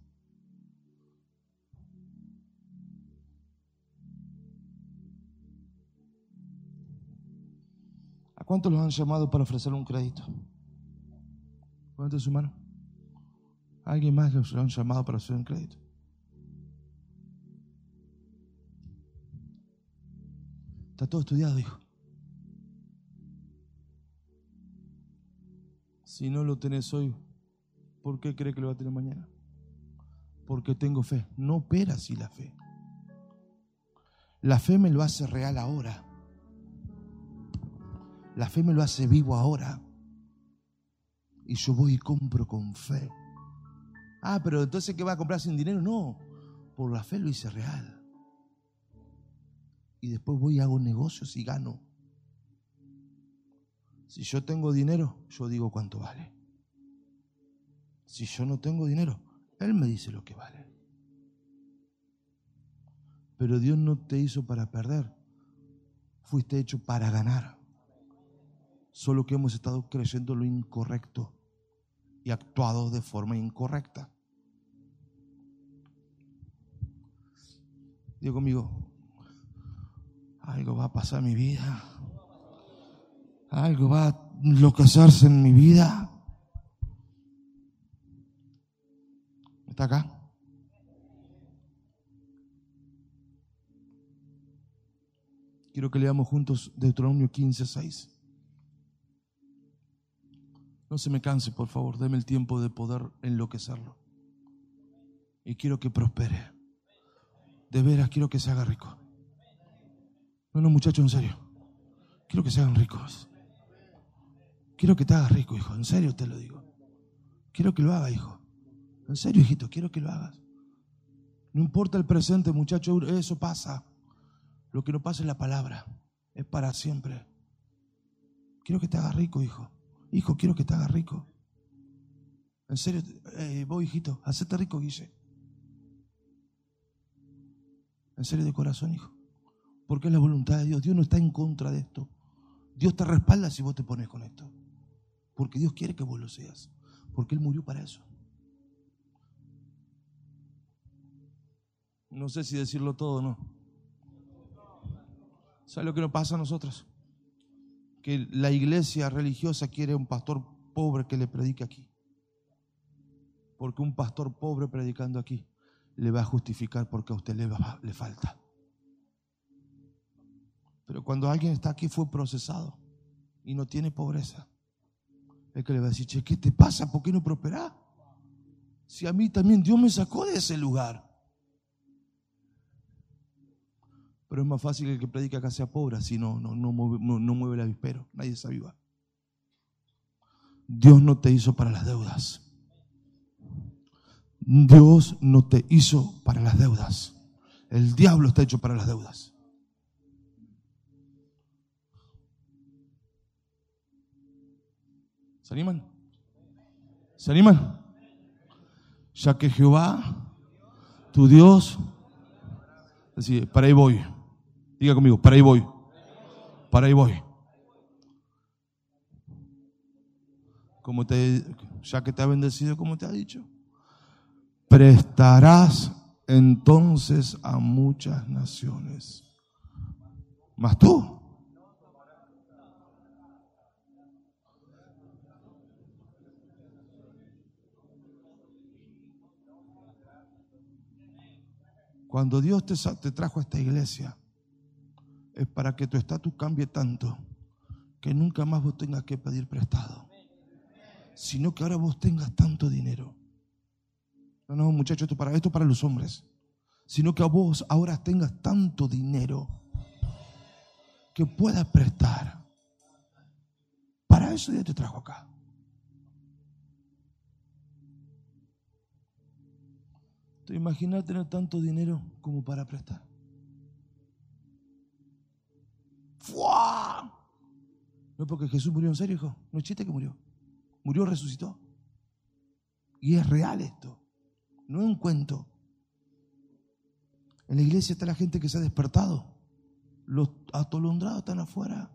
¿A cuántos los han llamado para ofrecer un crédito? Su mano. ¿A ¿Alguien más los han llamado para ofrecer un crédito? Está todo estudiado, hijo. Si no lo tenés hoy, ¿por qué cree que lo va a tener mañana? Porque tengo fe. No opera así la fe. La fe me lo hace real ahora. La fe me lo hace vivo ahora. Y yo voy y compro con fe. Ah, pero entonces ¿qué va a comprar sin dinero? No, por la fe lo hice real. Y después voy y hago negocios y gano. Si yo tengo dinero, yo digo cuánto vale. Si yo no tengo dinero, Él me dice lo que vale. Pero Dios no te hizo para perder. Fuiste hecho para ganar. Solo que hemos estado creyendo lo incorrecto y actuado de forma incorrecta. Digo conmigo, algo va a pasar en mi vida. Algo va a enloquecerse en mi vida. ¿Está acá? Quiero que leamos juntos Deuteronomio 15, 6. No se me canse, por favor, deme el tiempo de poder enloquecerlo. Y quiero que prospere. De veras, quiero que se haga rico. No, no, muchachos, en serio. Quiero que se hagan ricos. Quiero que te hagas rico, hijo. En serio te lo digo. Quiero que lo hagas, hijo. En serio, hijito, quiero que lo hagas. No importa el presente, muchacho, eso pasa. Lo que no pasa es la palabra. Es para siempre. Quiero que te hagas rico, hijo. Hijo, quiero que te hagas rico. En serio, eh, voy, hijito, hacete rico, Guille. En serio, de corazón, hijo. Porque es la voluntad de Dios. Dios no está en contra de esto. Dios te respalda si vos te pones con esto. Porque Dios quiere que vos lo seas. Porque Él murió para eso. No sé si decirlo todo o no. ¿Sabe lo que nos pasa a nosotros? Que la iglesia religiosa quiere un pastor pobre que le predique aquí. Porque un pastor pobre predicando aquí le va a justificar porque a usted le falta. Pero cuando alguien está aquí fue procesado y no tiene pobreza, es que le va a decir, che, ¿qué te pasa? ¿Por qué no prosperás? Si a mí también Dios me sacó de ese lugar. Pero es más fácil que el que predica acá sea pobre, si no, no, no, mueve, no, mueve el avispero, nadie se aviva. Dios no te hizo para las deudas. Dios no te hizo para las deudas. El diablo está hecho para las deudas. ¿Se animan? ¿Se animan? Ya que Jehová, tu Dios, decir, para ahí voy. Diga conmigo, para ahí voy. Para ahí voy. Como te, ya que te ha bendecido, como te ha dicho, prestarás entonces a muchas naciones. Más tú Cuando Dios te, trajo a esta iglesia, es para que tu estatus cambie tanto que nunca más vos tengas que pedir prestado, sino que ahora vos tengas tanto dinero. No, no, muchachos, esto para, esto para los hombres, sino que a vos ahora tengas tanto dinero que puedas prestar. Para eso Dios te trajo acá. ¿Te tener tanto dinero como para prestar? ¡Fua! No porque Jesús murió en serio, hijo. No es chiste que murió. Murió, resucitó. Y es real esto. No es un cuento. En la iglesia está la gente que se ha despertado. Los atolondrados están afuera.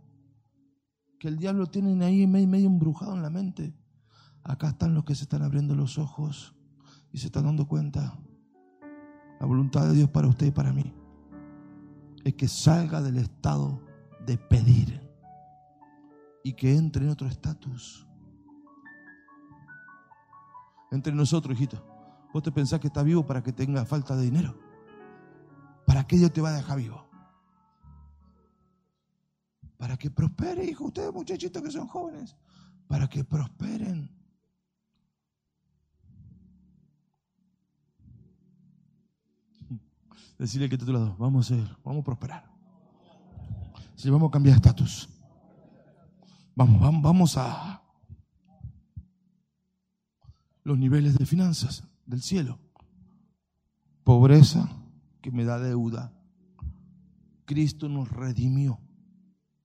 Que el diablo tiene ahí medio embrujado en la mente. Acá están los que se están abriendo los ojos y se están dando cuenta la voluntad de Dios para usted y para mí es que salga del estado de pedir y que entre en otro estatus. Entre nosotros, hijito. Vos te pensás que está vivo para que tenga falta de dinero. ¿Para qué Dios te va a dejar vivo? Para que prospere, hijo. Ustedes, muchachitos que son jóvenes. Para que prosperen. Decirle que lado, vamos a ser, vamos a prosperar. Si vamos a cambiar estatus. Vamos, vamos, vamos a los niveles de finanzas del cielo. Pobreza que me da deuda. Cristo nos redimió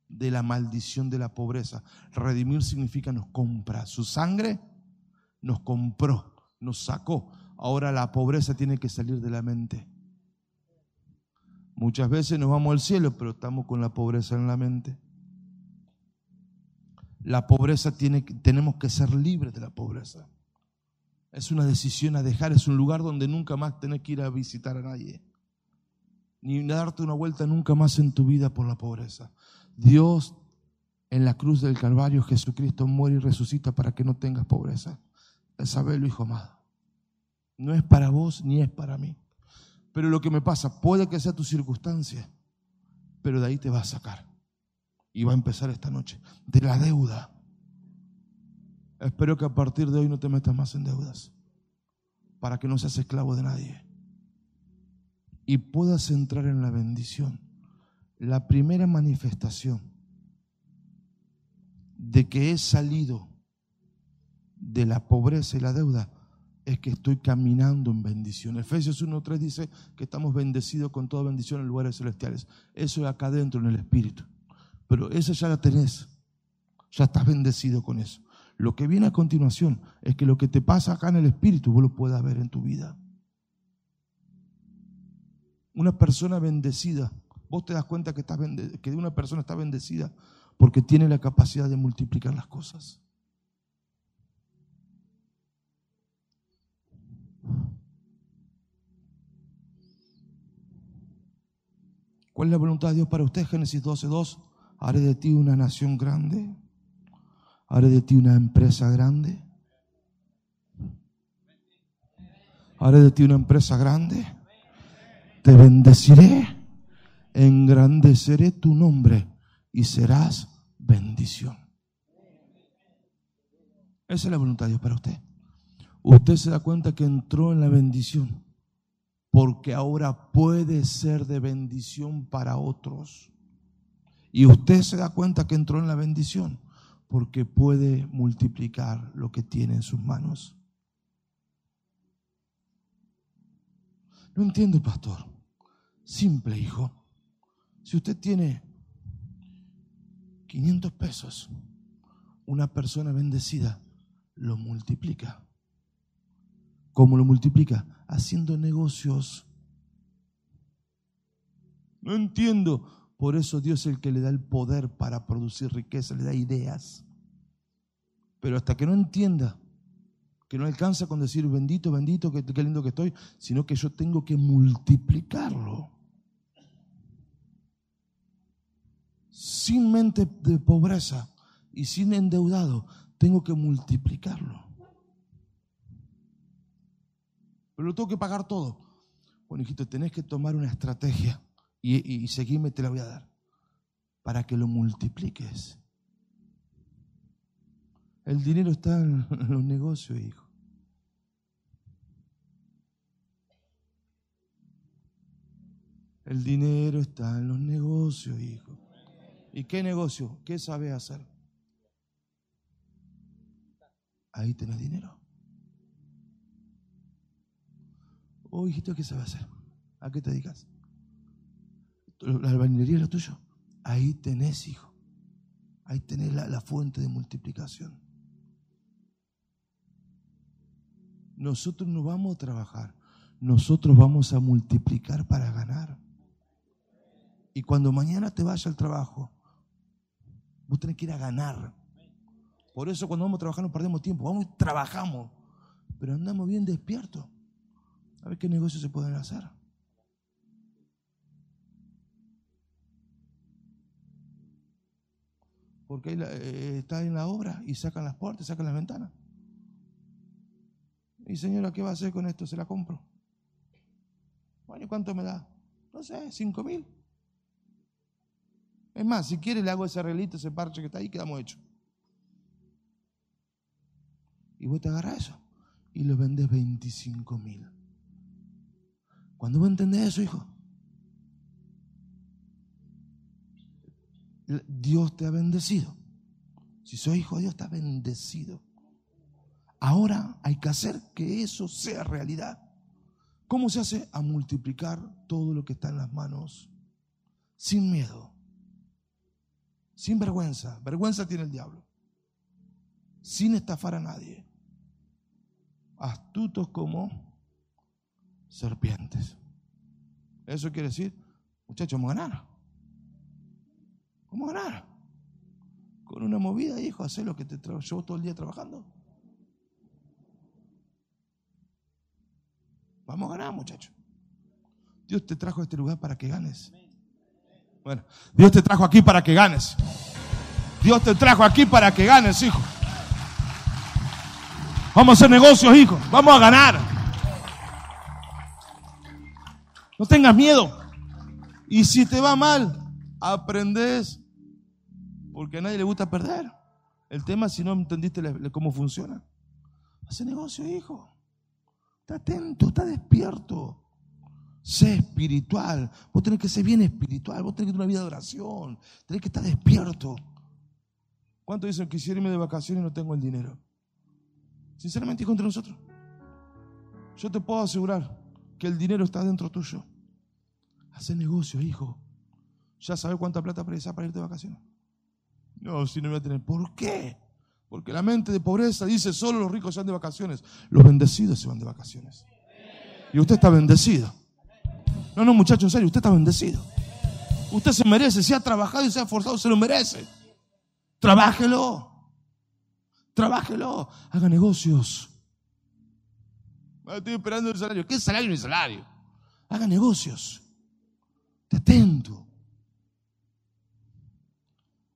de la maldición de la pobreza. Redimir significa nos compra. Su sangre nos compró, nos sacó. Ahora la pobreza tiene que salir de la mente. Muchas veces nos vamos al cielo, pero estamos con la pobreza en la mente. La pobreza tiene, tenemos que ser libres de la pobreza. Es una decisión a dejar, es un lugar donde nunca más tenés que ir a visitar a nadie. Ni darte una vuelta nunca más en tu vida por la pobreza. Dios en la cruz del Calvario, Jesucristo muere y resucita para que no tengas pobreza. Sabelo, hijo amado. No es para vos ni es para mí. Pero lo que me pasa, puede que sea tu circunstancia, pero de ahí te va a sacar. Y va a empezar esta noche. De la deuda. Espero que a partir de hoy no te metas más en deudas. Para que no seas esclavo de nadie. Y puedas entrar en la bendición. la primera manifestación de que he salido de la pobreza y la deuda es que estoy caminando en bendición. Efesios 1.3 dice que estamos bendecidos con toda bendición en lugares celestiales. Eso es acá adentro en el Espíritu. Pero eso ya la tenés. Ya estás bendecido con eso. Lo que viene a continuación es que lo que te pasa acá en el Espíritu vos lo puedas ver en tu vida. Una persona bendecida, vos te das cuenta que, estás que una persona está bendecida porque tiene la capacidad de multiplicar las cosas. ¿Cuál es la voluntad de Dios para usted? Génesis 12.2. Haré de ti una nación grande. Haré de ti una empresa grande. Haré de ti una empresa grande. Te bendeciré. Engrandeceré tu nombre y serás bendición. Esa es la voluntad de Dios para usted. Usted se da cuenta que entró en la bendición porque ahora puede ser de bendición para otros. Y usted se da cuenta que entró en la bendición porque puede multiplicar lo que tiene en sus manos. No entiendo, pastor. Simple, hijo. Si usted tiene 500 pesos, una persona bendecida lo multiplica. ¿Cómo lo multiplica? Haciendo negocios. No entiendo. Por eso Dios es el que le da el poder para producir riqueza, le da ideas. Pero hasta que no entienda que no alcanza con decir bendito, bendito, qué, lindo que estoy, sino que yo tengo que multiplicarlo. Sin mente de pobreza y sin endeudado, tengo que multiplicarlo. Pero lo tengo que pagar todo. Bueno, hijito, tenés que tomar una estrategia y, seguirme, te la voy a dar. Para que lo multipliques. El dinero está en los negocios, hijo. El dinero está en los negocios, hijo. ¿Y qué negocio? ¿Qué sabes hacer? Ahí tenés dinero. Oh, hijito, ¿qué a hacer? ¿A qué te dedicas? La albañilería es lo tuyo. Ahí tenés, hijo. Ahí tenés la, la fuente de multiplicación. Nosotros no vamos a trabajar. Nosotros vamos a multiplicar para ganar. Y cuando mañana te vaya al trabajo, vos tenés que ir a ganar. Por eso cuando vamos a trabajar no perdemos tiempo. Vamos y trabajamos. Pero andamos bien despiertos. Ver qué negocios se pueden hacer. Porque eh, está en la obra y sacan las puertas, sacan las ventanas. Y señora, ¿qué va a hacer con esto? Se la compro. Bueno, ¿y cuánto me da? No sé, cinco mil. Es más, si quiere le hago ese arreglito, ese parche que está ahí, quedamos hechos. Y vos te agarras eso y lo vendes 25 mil. ¿Cuándo vos entendés eso, hijo? Dios te ha bendecido. Si soy hijo de Dios, está bendecido. Ahora hay que hacer que eso sea realidad. ¿Cómo se hace? A multiplicar todo lo que está en las manos sin miedo, sin vergüenza. Vergüenza tiene el diablo. Sin estafar a nadie. Astutos como serpientes. Eso quiere decir, muchachos, vamos a ganar. Vamos a ganar. Con una movida, hijo, hacer lo que te llevo todo el día trabajando. Vamos a ganar, muchachos. Dios te trajo a este lugar para que ganes. Bueno, Dios te trajo aquí para que ganes. Dios te trajo aquí para que ganes, hijo. Vamos a hacer negocios, hijo. Vamos a ganar. No tengas miedo. Y si te va mal, aprendes. Porque a nadie le gusta perder. El tema si no entendiste cómo funciona. Hace negocio, hijo. Está atento, está despierto. Sé espiritual. Vos tenés que ser bien espiritual. Vos tenés que tener una vida de oración. Tenés que estar despierto. ¿Cuántos dicen quisiera irme de vacaciones y no tengo el dinero? Sinceramente, hijo, entre nosotros. Yo te puedo asegurar que el dinero está dentro tuyo. Hace negocio, hijo. Ya sabes cuánta plata precisa para irte de vacaciones. No, si no voy a tener. ¿Por qué? Porque la mente de pobreza dice solo los ricos se van de vacaciones. Los bendecidos se van de vacaciones. Y usted está bendecido. No, no, muchacho, en serio, usted está bendecido. Usted se merece, si ha trabajado y se ha esforzado, se lo merece. Trabájelo. Trabájelo. Haga negocios. Estoy esperando el salario. ¿Qué salario ni salario? Haga negocios. Te atento.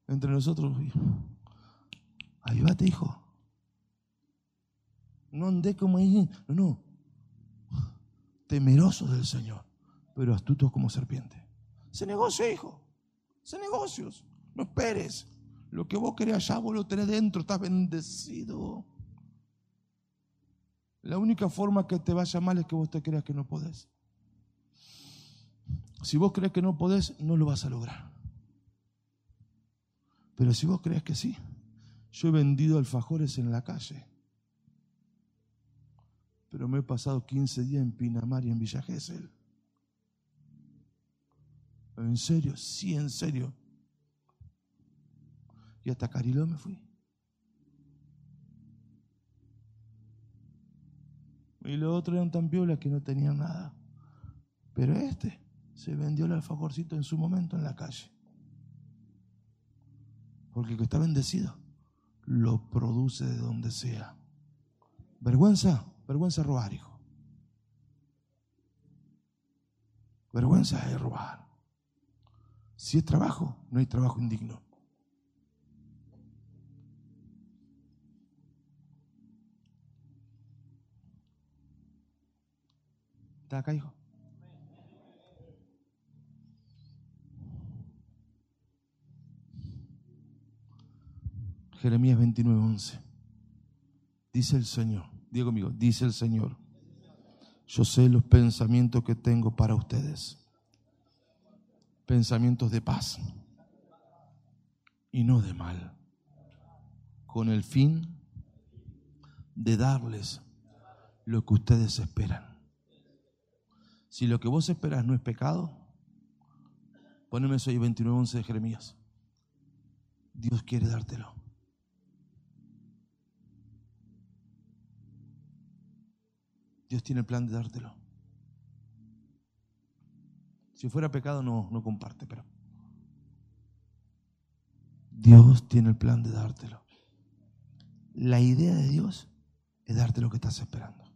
Entre nosotros, ayúdate, hijo. No andé como ahí. No, no. Temeroso del Señor, pero astuto como serpiente. Se negocio, hijo. Se negocios. No esperes. Lo que vos querés allá, vos lo tenés dentro. Estás bendecido. La única forma que te vaya mal es que vos te creas que no podés. Si vos crees que no podés, no lo vas a lograr. Pero si vos crees que sí, yo he vendido alfajores en la calle. Pero me he pasado 15 días en Pinamar y en Villa Gesell. ¿En serio? Sí, en serio. Y hasta Cariló me fui. Y los otros eran tan piolas que no tenían nada. Pero este se vendió el alfajorcito en su momento en la calle. Porque el que está bendecido lo produce de donde sea. Vergüenza, vergüenza robar, hijo. Vergüenza es robar. Si es trabajo, no hay trabajo indigno. ¿Está acá, hijo? Jeremías 29, 11. Dice el Señor, digo conmigo, dice el Señor, yo sé los pensamientos que tengo para ustedes. Pensamientos de paz y no de mal, con el fin de darles lo que ustedes esperan. Si lo que vos esperas no es pecado, poneme eso ahí 29.11 de Jeremías. Dios quiere dártelo. Dios tiene el plan de dártelo. Si fuera pecado no, no comparte, pero Dios tiene el plan de dártelo. La idea de Dios es darte lo que estás esperando.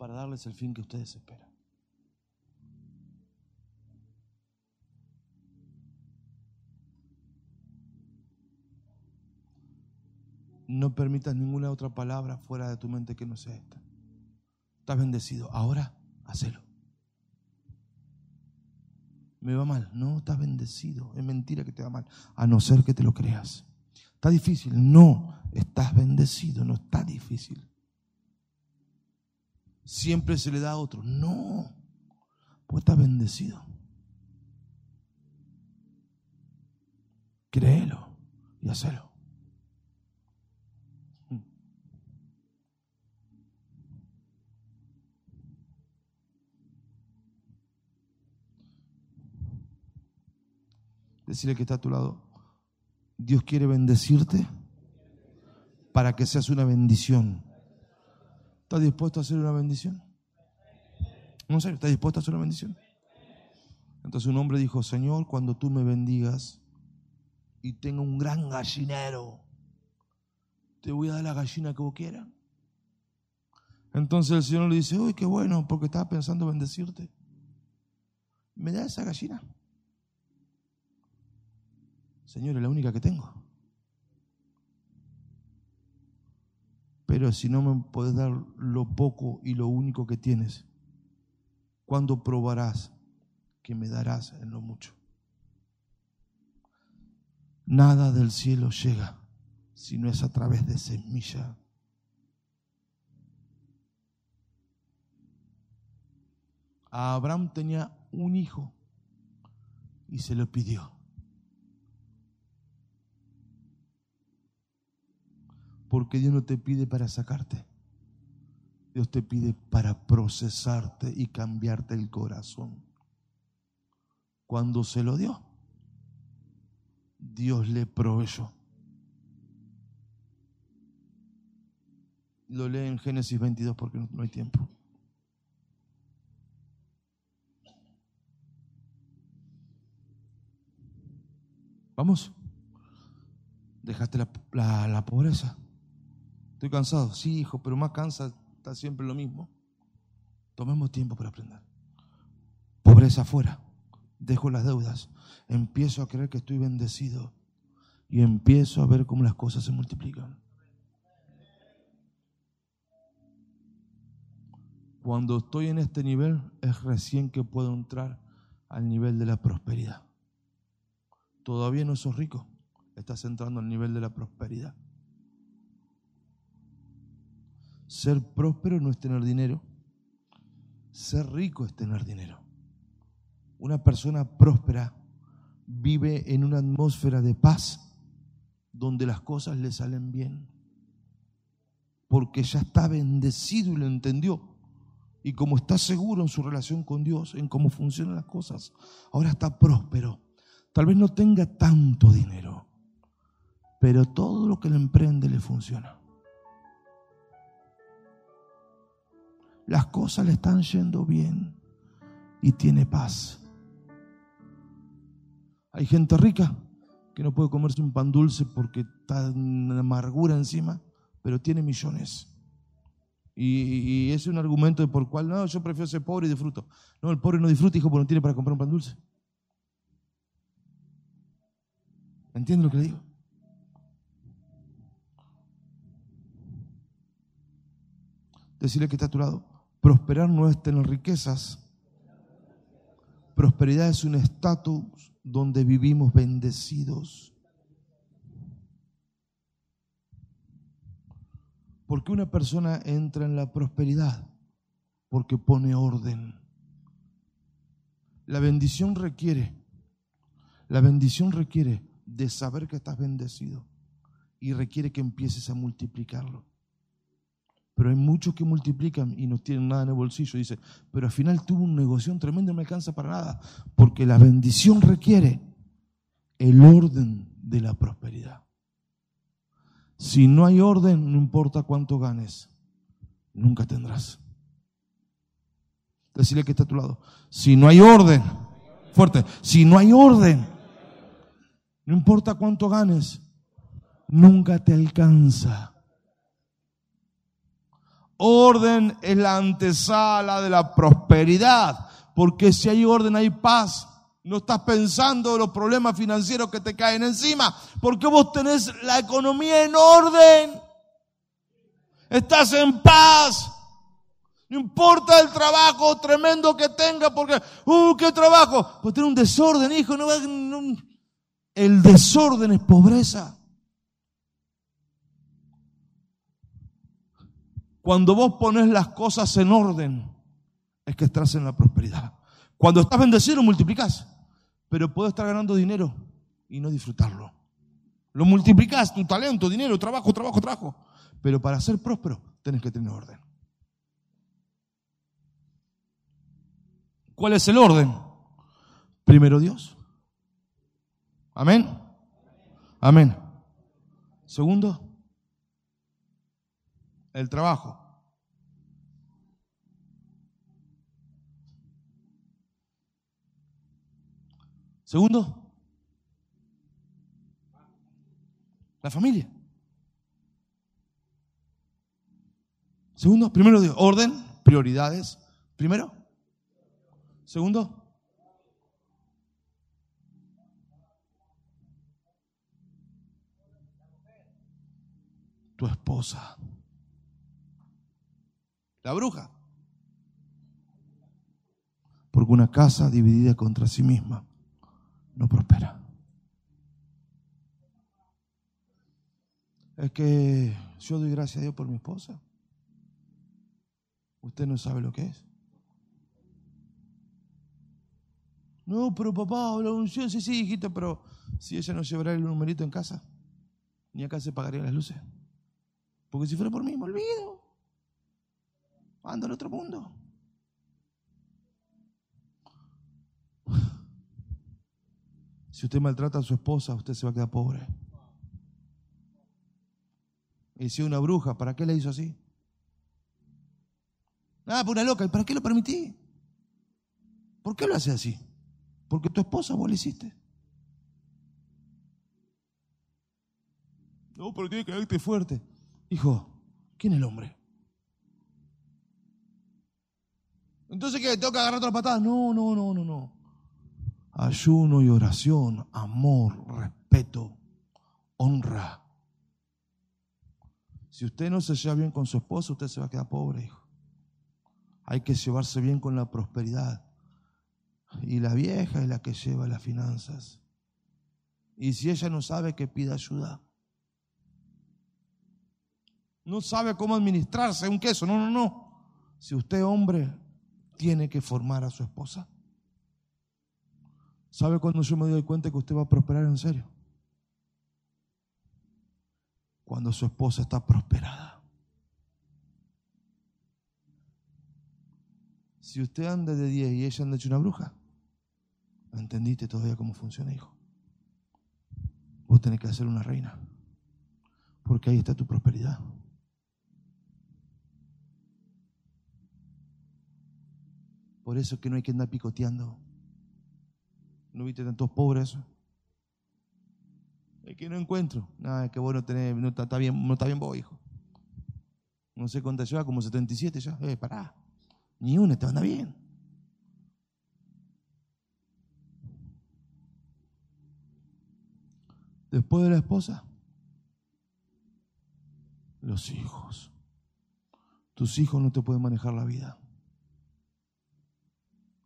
para darles el fin que ustedes esperan. No permitas ninguna otra palabra fuera de tu mente que no sea esta. Estás bendecido. Ahora, hacelo. Me va mal. No, estás bendecido. Es mentira que te va mal. A no ser que te lo creas. Está difícil. No, estás bendecido. No está difícil siempre se le da a otro. No, pues está bendecido. Créelo y hacelo. Decirle que está a tu lado. Dios quiere bendecirte para que seas una bendición. ¿Estás dispuesto a hacer una bendición? No sé, ¿estás dispuesto a hacer una bendición? Entonces un hombre dijo, Señor, cuando tú me bendigas y tenga un gran gallinero, te voy a dar la gallina que vos quieras. Entonces el Señor le dice, uy, qué bueno, porque estaba pensando bendecirte. ¿Me da esa gallina? Señor, es la única que tengo. Pero si no me puedes dar lo poco y lo único que tienes, ¿cuándo probarás que me darás en lo mucho? Nada del cielo llega si no es a través de semilla. Abraham tenía un hijo y se lo pidió. Porque Dios no te pide para sacarte. Dios te pide para procesarte y cambiarte el corazón. Cuando se lo dio, Dios le proveyó. Lo lee en Génesis 22 porque no hay tiempo. Vamos. Dejaste la, pobreza. Estoy cansado. Sí, hijo, pero más cansa, está siempre lo mismo. Tomemos tiempo para aprender. Pobreza afuera. Dejo las deudas. Empiezo a creer que estoy bendecido. Y empiezo a ver cómo las cosas se multiplican. Cuando estoy en este nivel es recién que puedo entrar al nivel de la prosperidad. Todavía no sos rico, estás entrando al nivel de la prosperidad. Ser próspero no es tener dinero, ser rico es tener dinero. Una persona próspera vive en una atmósfera de paz donde las cosas le salen bien, porque ya está bendecido y lo entendió. Y como está seguro en su relación con Dios, en cómo funcionan las cosas, ahora está próspero. Tal vez no tenga tanto dinero, pero todo lo que le emprende le funciona. Las cosas le están yendo bien y tiene paz. Hay gente rica que no puede comerse un pan dulce porque está en amargura encima, pero tiene millones. Y, es un argumento de por cual, no, yo prefiero ser pobre y disfruto. No, el pobre no disfruta, hijo, porque no tiene para comprar un pan dulce. ¿Entiendes lo que le digo? Decirle que está a tu lado. Prosperar no es tener riquezas. Prosperidad es un estatus donde vivimos bendecidos. ¿Por qué una persona entra en la prosperidad? Porque pone orden. La bendición requiere, la bendición requiere de saber que estás bendecido y requiere que empieces a multiplicarlo. Pero hay muchos que multiplican y no tienen nada en el bolsillo. Dice, pero al final tuvo un negocio tremendo y no me alcanza para nada. Porque la bendición requiere el orden de la prosperidad. Si no hay orden, no importa cuánto ganes, nunca tendrás. Decirle que está a tu lado. Si no hay orden, fuerte, si no hay orden, no importa cuánto ganes, nunca te alcanza. Orden es la antesala de la prosperidad, porque si hay orden hay paz. No estás pensando en los problemas financieros que te caen encima, porque vos tenés la economía en orden. Estás en paz. No importa el trabajo tremendo que tenga, porque, uh, qué trabajo. Pues tiene un desorden, hijo. No, no, el desorden es pobreza. Cuando vos pones las cosas en orden, es que estás en la prosperidad. Cuando estás bendecido, multiplicas. Pero puedes estar ganando dinero y no disfrutarlo. Lo multiplicas, tu talento, dinero, trabajo, trabajo, trabajo. Pero para ser próspero, tienes que tener orden. ¿Cuál es el orden? Primero Dios. Amén. Amén. Segundo, el trabajo. Segundo, la familia. Segundo, primero, orden, prioridades. Primero. Segundo, tu esposa. La bruja. Porque una casa dividida contra sí misma no prospera. Es que yo doy gracias a Dios por mi esposa. Usted no sabe lo que es. No, pero papá, la unción, sí, sí, hijito, pero si ella no llevará el numerito en casa, ni acá se pagarían las luces. Porque si fuera por mí, me olvido. Ando al otro mundo. Si usted maltrata a su esposa, usted se va a quedar pobre. Y si una bruja, ¿para qué le hizo así? Ah, por una loca. ¿Y para qué lo permití? ¿Por qué lo hace así? Porque tu esposa vos le hiciste. No, pero tiene que verte fuerte. Hijo, ¿quién es el hombre? Entonces, ¿qué? ¿Tengo que agarrar otra patada? No, no, no, no, no. Ayuno y oración, amor, respeto, honra. Si usted no se lleva bien con su esposo, usted se va a quedar pobre, hijo. Hay que llevarse bien con la prosperidad. Y la vieja es la que lleva las finanzas. Y si ella no sabe que pida ayuda, no sabe cómo administrarse un queso, no, no, no. Si usted hombre tiene que formar a su esposa. ¿Sabe cuando yo me doy cuenta que usted va a prosperar en serio? Cuando su esposa está prosperada. Si usted anda de 10 y ella anda hecho una bruja, ¿no entendiste todavía cómo funciona, hijo? Vos tenés que hacer una reina, porque ahí está tu prosperidad. Por eso es que no hay que andar picoteando. ¿No viste tantos pobres? Es que no encuentro. Nada, es que vos no tenés, no está, bien, no está bien vos, hijo. No sé cuántas lleva, como 77 ya. Eh, pará. Ni una te anda bien. Después de la esposa, los hijos. Tus hijos no te pueden manejar la vida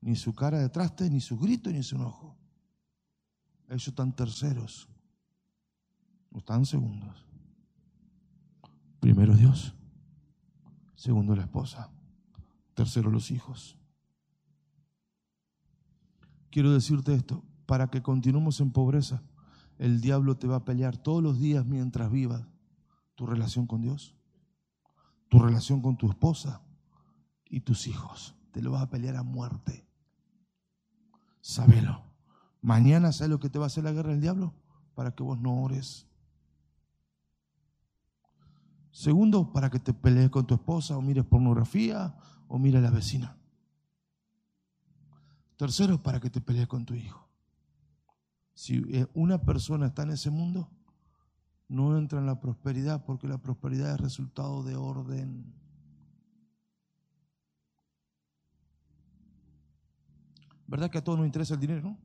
ni su cara de traste, ni su grito, ni su enojo. Ellos están terceros, no están segundos. Primero Dios, segundo la esposa, tercero los hijos. Quiero decirte esto, para que continuemos en pobreza, el diablo te va a pelear todos los días mientras vivas tu relación con Dios, tu relación con tu esposa y tus hijos. Te lo vas a pelear a muerte. Sábelo. Mañana, ¿sabes lo que te va a hacer la guerra del diablo? Para que vos no ores. Segundo, para que te pelees con tu esposa o mires pornografía o mires a la vecina. Tercero, para que te pelees con tu hijo. Si eh, una persona está en ese mundo, no entra en la prosperidad porque la prosperidad es resultado de orden. ¿Verdad que a todos nos interesa el dinero, no?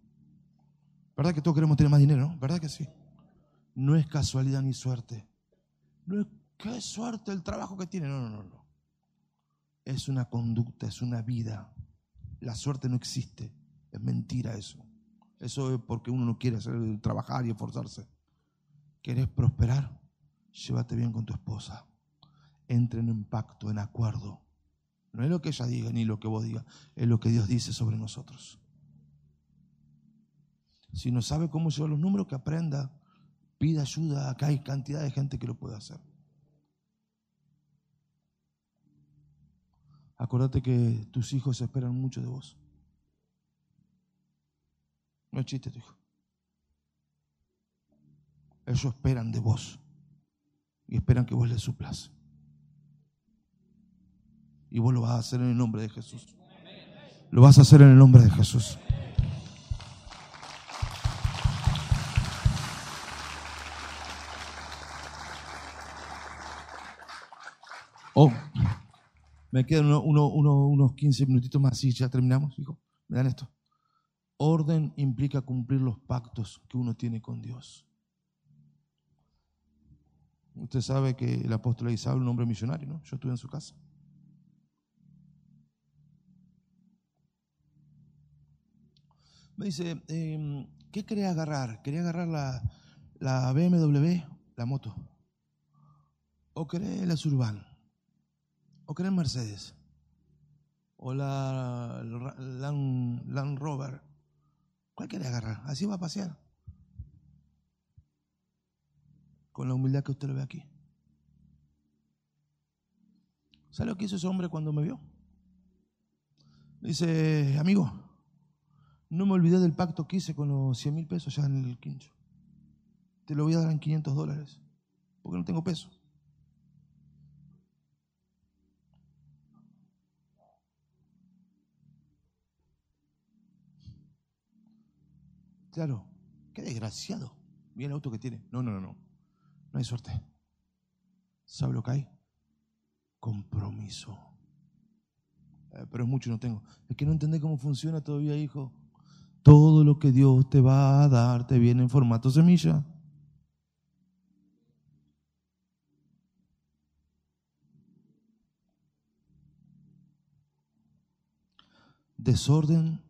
¿Verdad que todos queremos tener más dinero? ¿Verdad que sí? No es casualidad ni suerte. No es qué suerte el trabajo que tiene. No, no, no, no. Es una conducta, es una vida. La suerte no existe. Es mentira eso. Eso es porque uno no quiere hacer, trabajar y esforzarse. ¿Querés prosperar? Llévate bien con tu esposa. Entren en pacto, en acuerdo. No es lo que ella diga ni lo que vos digas, es lo que Dios dice sobre nosotros. Si no sabe cómo llevar los números, que aprenda, pida ayuda. Acá hay cantidad de gente que lo puede hacer. Acordate que tus hijos esperan mucho de vos. No es chiste tu hijo. Ellos esperan de vos y esperan que vos les suplas. Y vos lo vas a hacer en el nombre de Jesús. Lo vas a hacer en el nombre de Jesús. Oh, me quedan unos 15 minutitos más y ya terminamos, hijo. Me dan esto. Orden implica cumplir los pactos que uno tiene con Dios. Usted sabe que el apóstol Isabel, un hombre millonario, ¿no? Yo estuve en su casa. Me dice, em, ¿qué quería agarrar? ¿Quería agarrar la, la BMW, la moto? ¿O querés la Surban? ¿O querés Mercedes? ¿O la Land, Rover? ¿Cuál quiere agarrar? Así va a pasear. Con la humildad que usted lo ve aquí. ¿Sabe lo que hizo ese hombre cuando me vio? dice, amigo, no me olvidé del pacto que hice con los 100 mil pesos ya en el quincho. Te lo voy a dar en 500 dólares, porque no tengo peso. Claro, qué desgraciado. Mira el auto que tiene. No, no, no, no. No hay suerte. ¿Sabe lo que hay? Compromiso. Eh, pero es mucho no tengo. Es que no entendés cómo funciona todavía, hijo. Todo lo que Dios te va a dar te viene en formato semilla. Desorden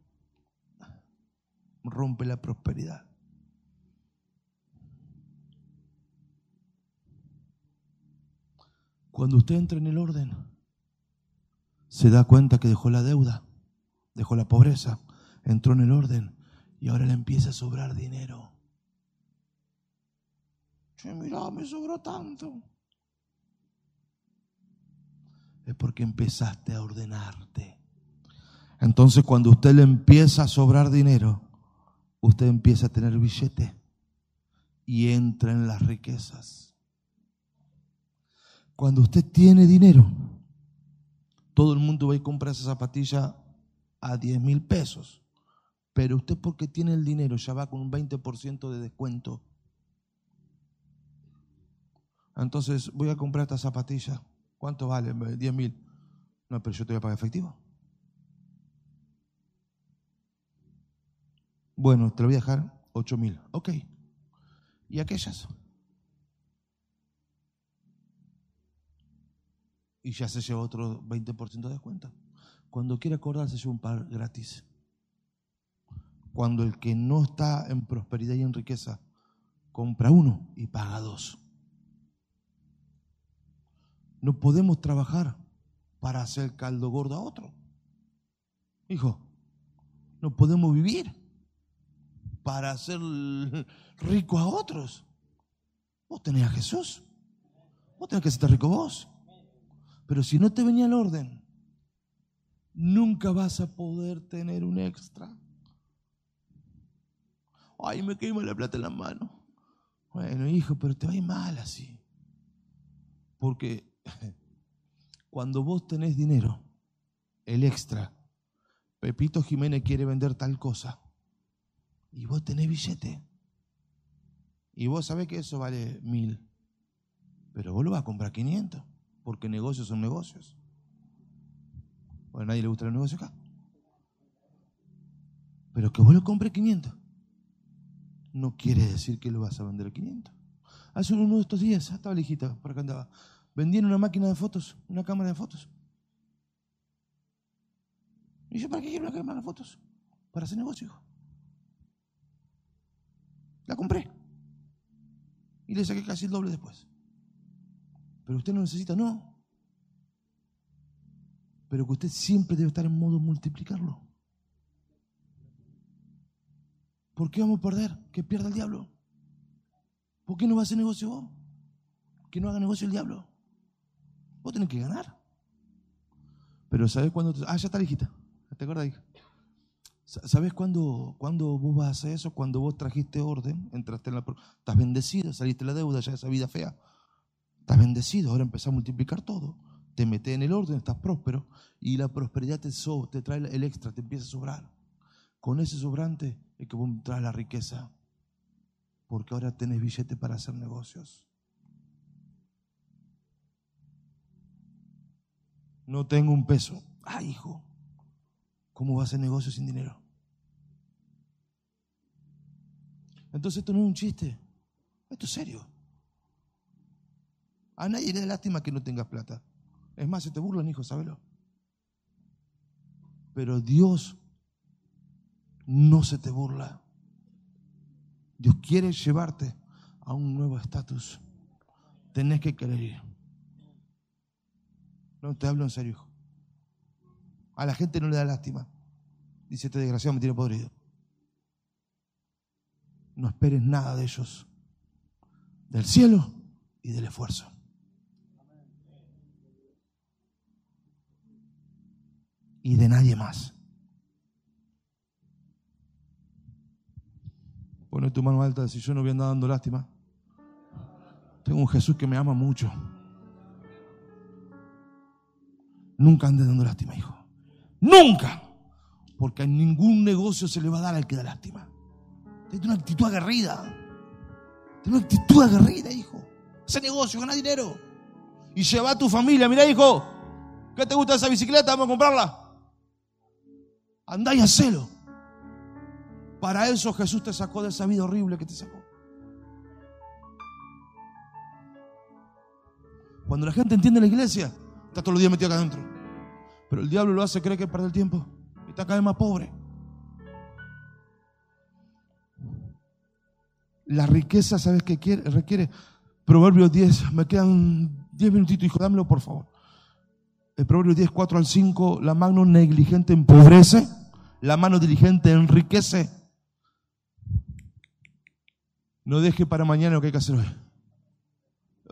rompe la prosperidad. Cuando usted entra en el orden, se da cuenta que dejó la deuda, dejó la pobreza, entró en el orden y ahora le empieza a sobrar dinero. Che, mira, me sobró tanto. Es porque empezaste a ordenarte. Entonces cuando usted le empieza a sobrar dinero, usted empieza a tener billete y entra en las riquezas. Cuando usted tiene dinero, todo el mundo va a comprar esa zapatilla a 10 mil pesos. Pero usted porque tiene el dinero ya va con un 20% de descuento. Entonces voy a comprar esta zapatilla. ¿Cuánto vale? 10 mil. No, pero yo te voy a pagar efectivo. Bueno, te lo voy a dejar 8 mil. Ok. ¿Y aquellas? Y ya se lleva otro 20% de descuento. Cuando quiere acordar, se lleva un par gratis. Cuando el que no está en prosperidad y en riqueza compra uno y paga dos. No podemos trabajar para hacer caldo gordo a otro. Hijo, no podemos vivir para hacer rico a otros. Vos tenés a Jesús. Vos tenés que ser rico vos. Pero si no te venía el orden, nunca vas a poder tener un extra. Ay, me quema la plata en la mano. Bueno, hijo, pero te va mal así. Porque cuando vos tenés dinero, el extra, Pepito Jiménez quiere vender tal cosa y vos tenés billete. Y vos sabés que eso vale mil. Pero vos lo vas a comprar 500. Porque negocios son negocios. Bueno, a nadie le gusta el negocio acá. Pero que vos lo compres 500. No quiere decir que lo vas a vender a 500. Hace uno de estos días, estaba lejita, por acá andaba. Vendían una máquina de fotos, una cámara de fotos. Y yo, ¿para qué quiero una cámara de fotos? Para hacer negocio, hijo. La compré. Y le saqué casi el doble después. Pero usted no necesita, no. Pero que usted siempre debe estar en modo multiplicarlo. ¿Por qué vamos a perder? Que pierda el diablo. ¿Por qué no va a hacer negocio vos? Que no haga negocio el diablo. Vos tenés que ganar. Pero ¿sabes cuándo? Ah, ya está hijita. ¿Te acuerdas, hija? ¿Sabes cuándo, vos vas a hacer eso? Cuando vos trajiste orden, entraste en la... Estás bendecido, saliste de la deuda, ya esa vida fea. Estás bendecido, ahora empezás a multiplicar todo. Te metes en el orden, estás próspero y la prosperidad te, te trae el extra, te empieza a sobrar. Con ese sobrante es que vos traes la riqueza. Porque ahora tenés billete para hacer negocios. No tengo un peso. Ah, hijo, ¿Cómo va a hacer negocio sin dinero? Entonces esto no es un chiste, esto es serio. A nadie le da lástima que no tengas plata. Es más, se te burlan, hijo, sábelo. Pero Dios no se te burla. Dios quiere llevarte a un nuevo estatus. Tenés que querer ir. No te hablo en serio, hijo. A la gente no le da lástima. Dice, este desgraciado me tiene podrido. no esperes nada de ellos, del cielo y del esfuerzo. Y de nadie más. Pone tu mano alta si yo no voy a andar dando lástima. Tengo un Jesús que me ama mucho. Nunca andes dando lástima, hijo. Nunca. Porque en ningún negocio se le va a dar al que da lástima. Tiene una actitud aguerrida. Tiene una actitud aguerrida, hijo. Ese negocio, gana dinero. Y lleva a tu familia. Mira, hijo, ¿qué te gusta esa bicicleta? Vamos a comprarla. Andá y hacelo. Para eso Jesús te sacó de esa vida horrible que te sacó. Cuando la gente entiende la iglesia, está todos los días metido acá adentro. Pero el diablo lo hace creer que pierde el tiempo. Y está cada vez más pobre. La riqueza, ¿sabes qué quiere? requiere? Proverbios 10, me quedan 10 minutitos, hijo, dámelo por favor. El Proverbio 10, 4 al 5, la mano negligente empobrece, la mano diligente enriquece. No deje para mañana lo que hay que hacer hoy.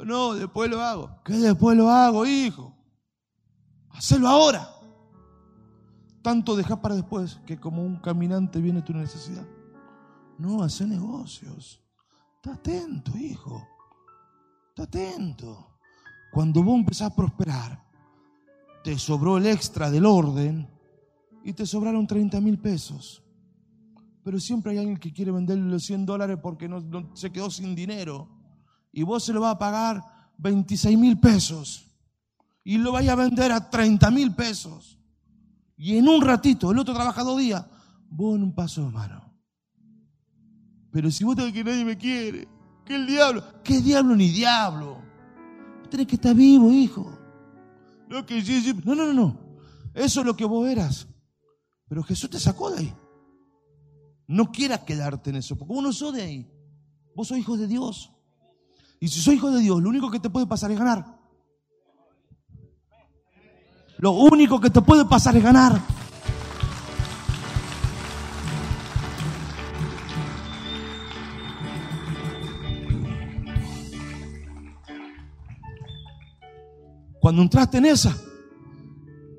No, después lo hago. ¿Qué después lo hago, hijo? Hacelo ahora. Tanto dejar para después que como un caminante viene tu necesidad. No, hace negocios. Está atento, hijo. Está atento. Cuando vos empezás a prosperar, te sobró el extra del orden y te sobraron 30 mil pesos. Pero siempre hay alguien que quiere venderle los 100 dólares porque no, se quedó sin dinero y vos se lo vas a pagar 26 mil pesos y lo vaya a vender a 30 mil pesos. Y en un ratito, el otro trabaja dos días, vos en un paso de mano. Pero si vos tenés que nadie me quiere, que el diablo, ¿qué diablo ni diablo? Tenés que estar vivo, hijo. No, que no, no, no. Eso es lo que vos eras. Pero Jesús te sacó de ahí. No quieras quedarte en eso, porque vos no sos de ahí. Vos sos hijo de Dios. Y si soy hijo de Dios, lo único que te puede pasar es ganar. Lo único que te puede pasar es ganar. Cuando entraste en esa,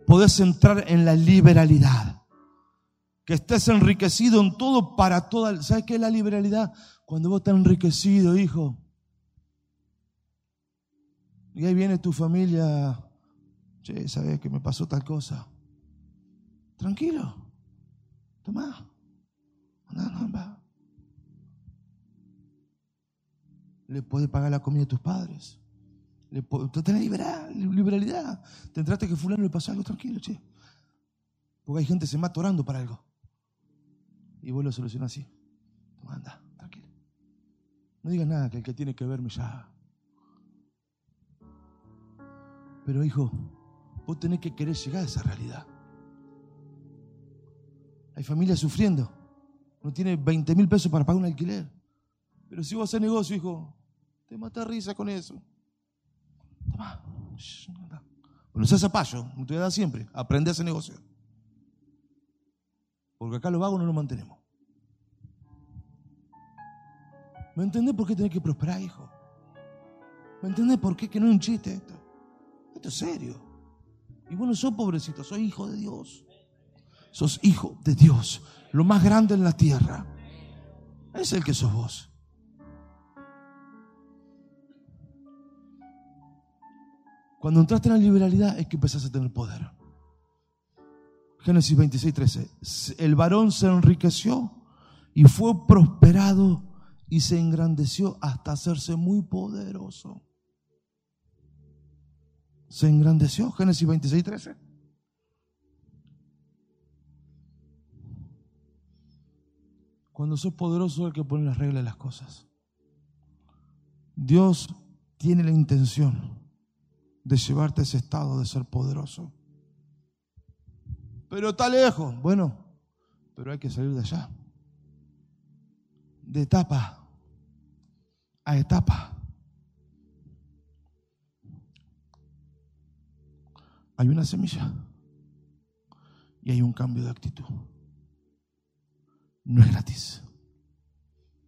podés entrar en la liberalidad. Que estés enriquecido en todo para toda. ¿Sabes qué es la liberalidad? Cuando vos estás enriquecido, hijo, y ahí viene tu familia, che, ¿sabes que me pasó tal cosa? Tranquilo, toma, Le puedes pagar la comida a tus padres. Le tenés liberalidad. Te entraste que fulano le pasó algo, tranquilo, che. Porque hay gente que se mata orando para algo. Y vos lo solucionas así. Toma, anda, tranquilo. No digas nada, que el que tiene que verme ya Pero hijo, vos tenés que querer llegar a esa realidad. Hay familias sufriendo. No tiene 20 mil pesos para pagar un alquiler. Pero si vos haces negocio, hijo, te mata risa con eso. Toma. No seas zapallo, te voy a dar siempre. Aprende hacer negocio. Porque acá los vagos no nos mantenemos. ¿Me entendés por qué tenés que prosperar, hijo? ¿Me entendés por qué que no es un chiste esto? Esto es serio. Y bueno, sos pobrecito, soy hijo de Dios. Sos hijo de Dios, lo más grande en la tierra. Es el que sos vos. Cuando entraste en la liberalidad es que empezaste a tener poder. Génesis 26, 13. El varón se enriqueció y fue prosperado y se engrandeció hasta hacerse muy poderoso se engrandeció. Génesis 26, 13. Cuando sos poderoso, el que pone las reglas de las cosas. Dios tiene la intención de llevarte a ese estado de ser poderoso. Pero está lejos. Bueno, pero hay que salir de allá. De etapa a etapa. hay una semilla y hay un cambio de actitud. No es gratis.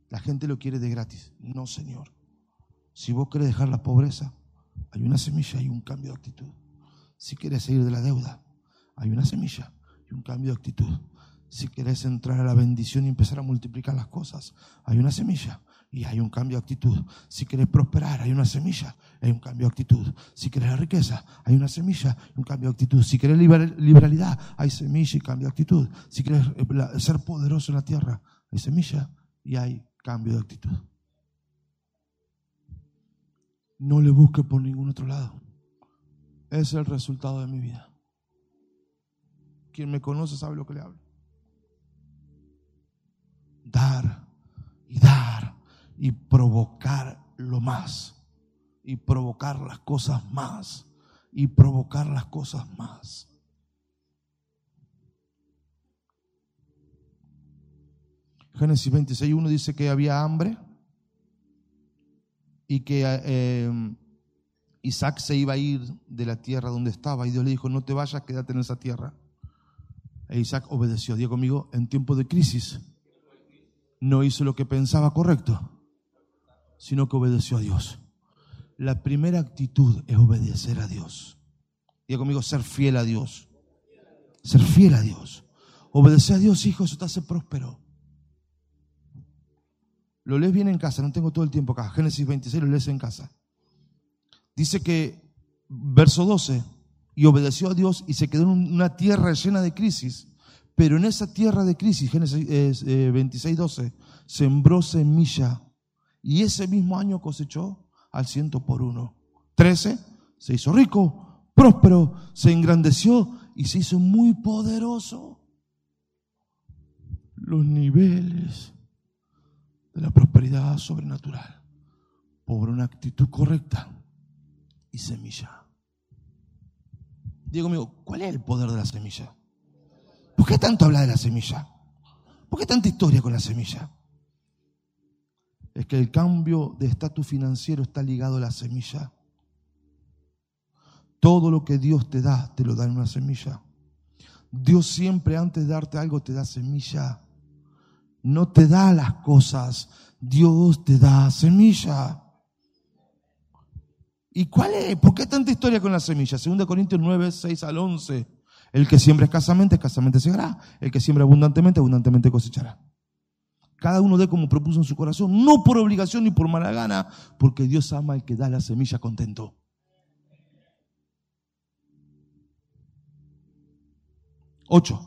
La gente lo quiere de gratis. No, Señor. Si vos querés dejar la pobreza, hay una semilla y un cambio de actitud. Si quieres salir de la deuda, hay una semilla y un cambio de actitud. Si querés entrar a la bendición y empezar a multiplicar las cosas, hay una semilla y hay un cambio de actitud. Si querés prosperar, hay una semilla, hay un cambio de actitud. Si querés la riqueza, hay una semilla y un cambio de actitud. Si querés liberalidad, hay semilla y cambio de actitud. Si querés eh, ser poderoso en la tierra, hay semilla y hay cambio de actitud. No le busque por ningún otro lado. Es el resultado de mi vida. Quien me conoce sabe lo que le hablo. Dar y dar y provocar lo más. Y provocar las cosas más. Y provocar las cosas más. Génesis 26.1 dice que había hambre y que eh, Isaac se iba a ir de la tierra donde estaba y Dios le dijo, no te vayas, quédate en esa tierra. E Isaac obedeció. Diego conmigo, en tiempo de crisis no hizo lo que pensaba correcto, sino que obedeció a Dios. La primera actitud es obedecer a Dios. Diego conmigo, ser fiel a Dios. Ser fiel a Dios. Obedecer a Dios, hijo, eso te hace próspero. Lo lees bien en casa, no tengo todo el tiempo acá. Génesis 26 lo lees en casa. Dice que, verso 12, y obedeció a Dios y se quedó en una tierra llena de crisis. Pero en esa tierra de crisis, Génesis 26, 12, eh, sembró semilla y ese mismo año cosechó al ciento por uno. 13, se hizo rico, próspero, se engrandeció y se hizo muy poderoso. Los niveles de la prosperidad sobrenatural por una actitud correcta y semilla. Diego amigo, ¿cuál es el poder de la semilla? ¿Por qué tanto habla de la semilla? ¿Por qué tanta historia con la semilla? Es que el cambio de estatus financiero está ligado a la semilla. Todo lo que Dios te da, te lo da en una semilla. Dios siempre antes de darte algo te da semilla. No te da las cosas, Dios te da semilla. ¿Y cuál es? ¿Por qué tanta historia con la semilla? 2 Corintios 9, 6 al 11. El que siembra escasamente, escasamente segará. El que siembra abundantemente, abundantemente cosechará. Cada uno dé como propuso en su corazón, no por obligación ni por mala gana, porque Dios ama al que da la semilla contento. Ocho.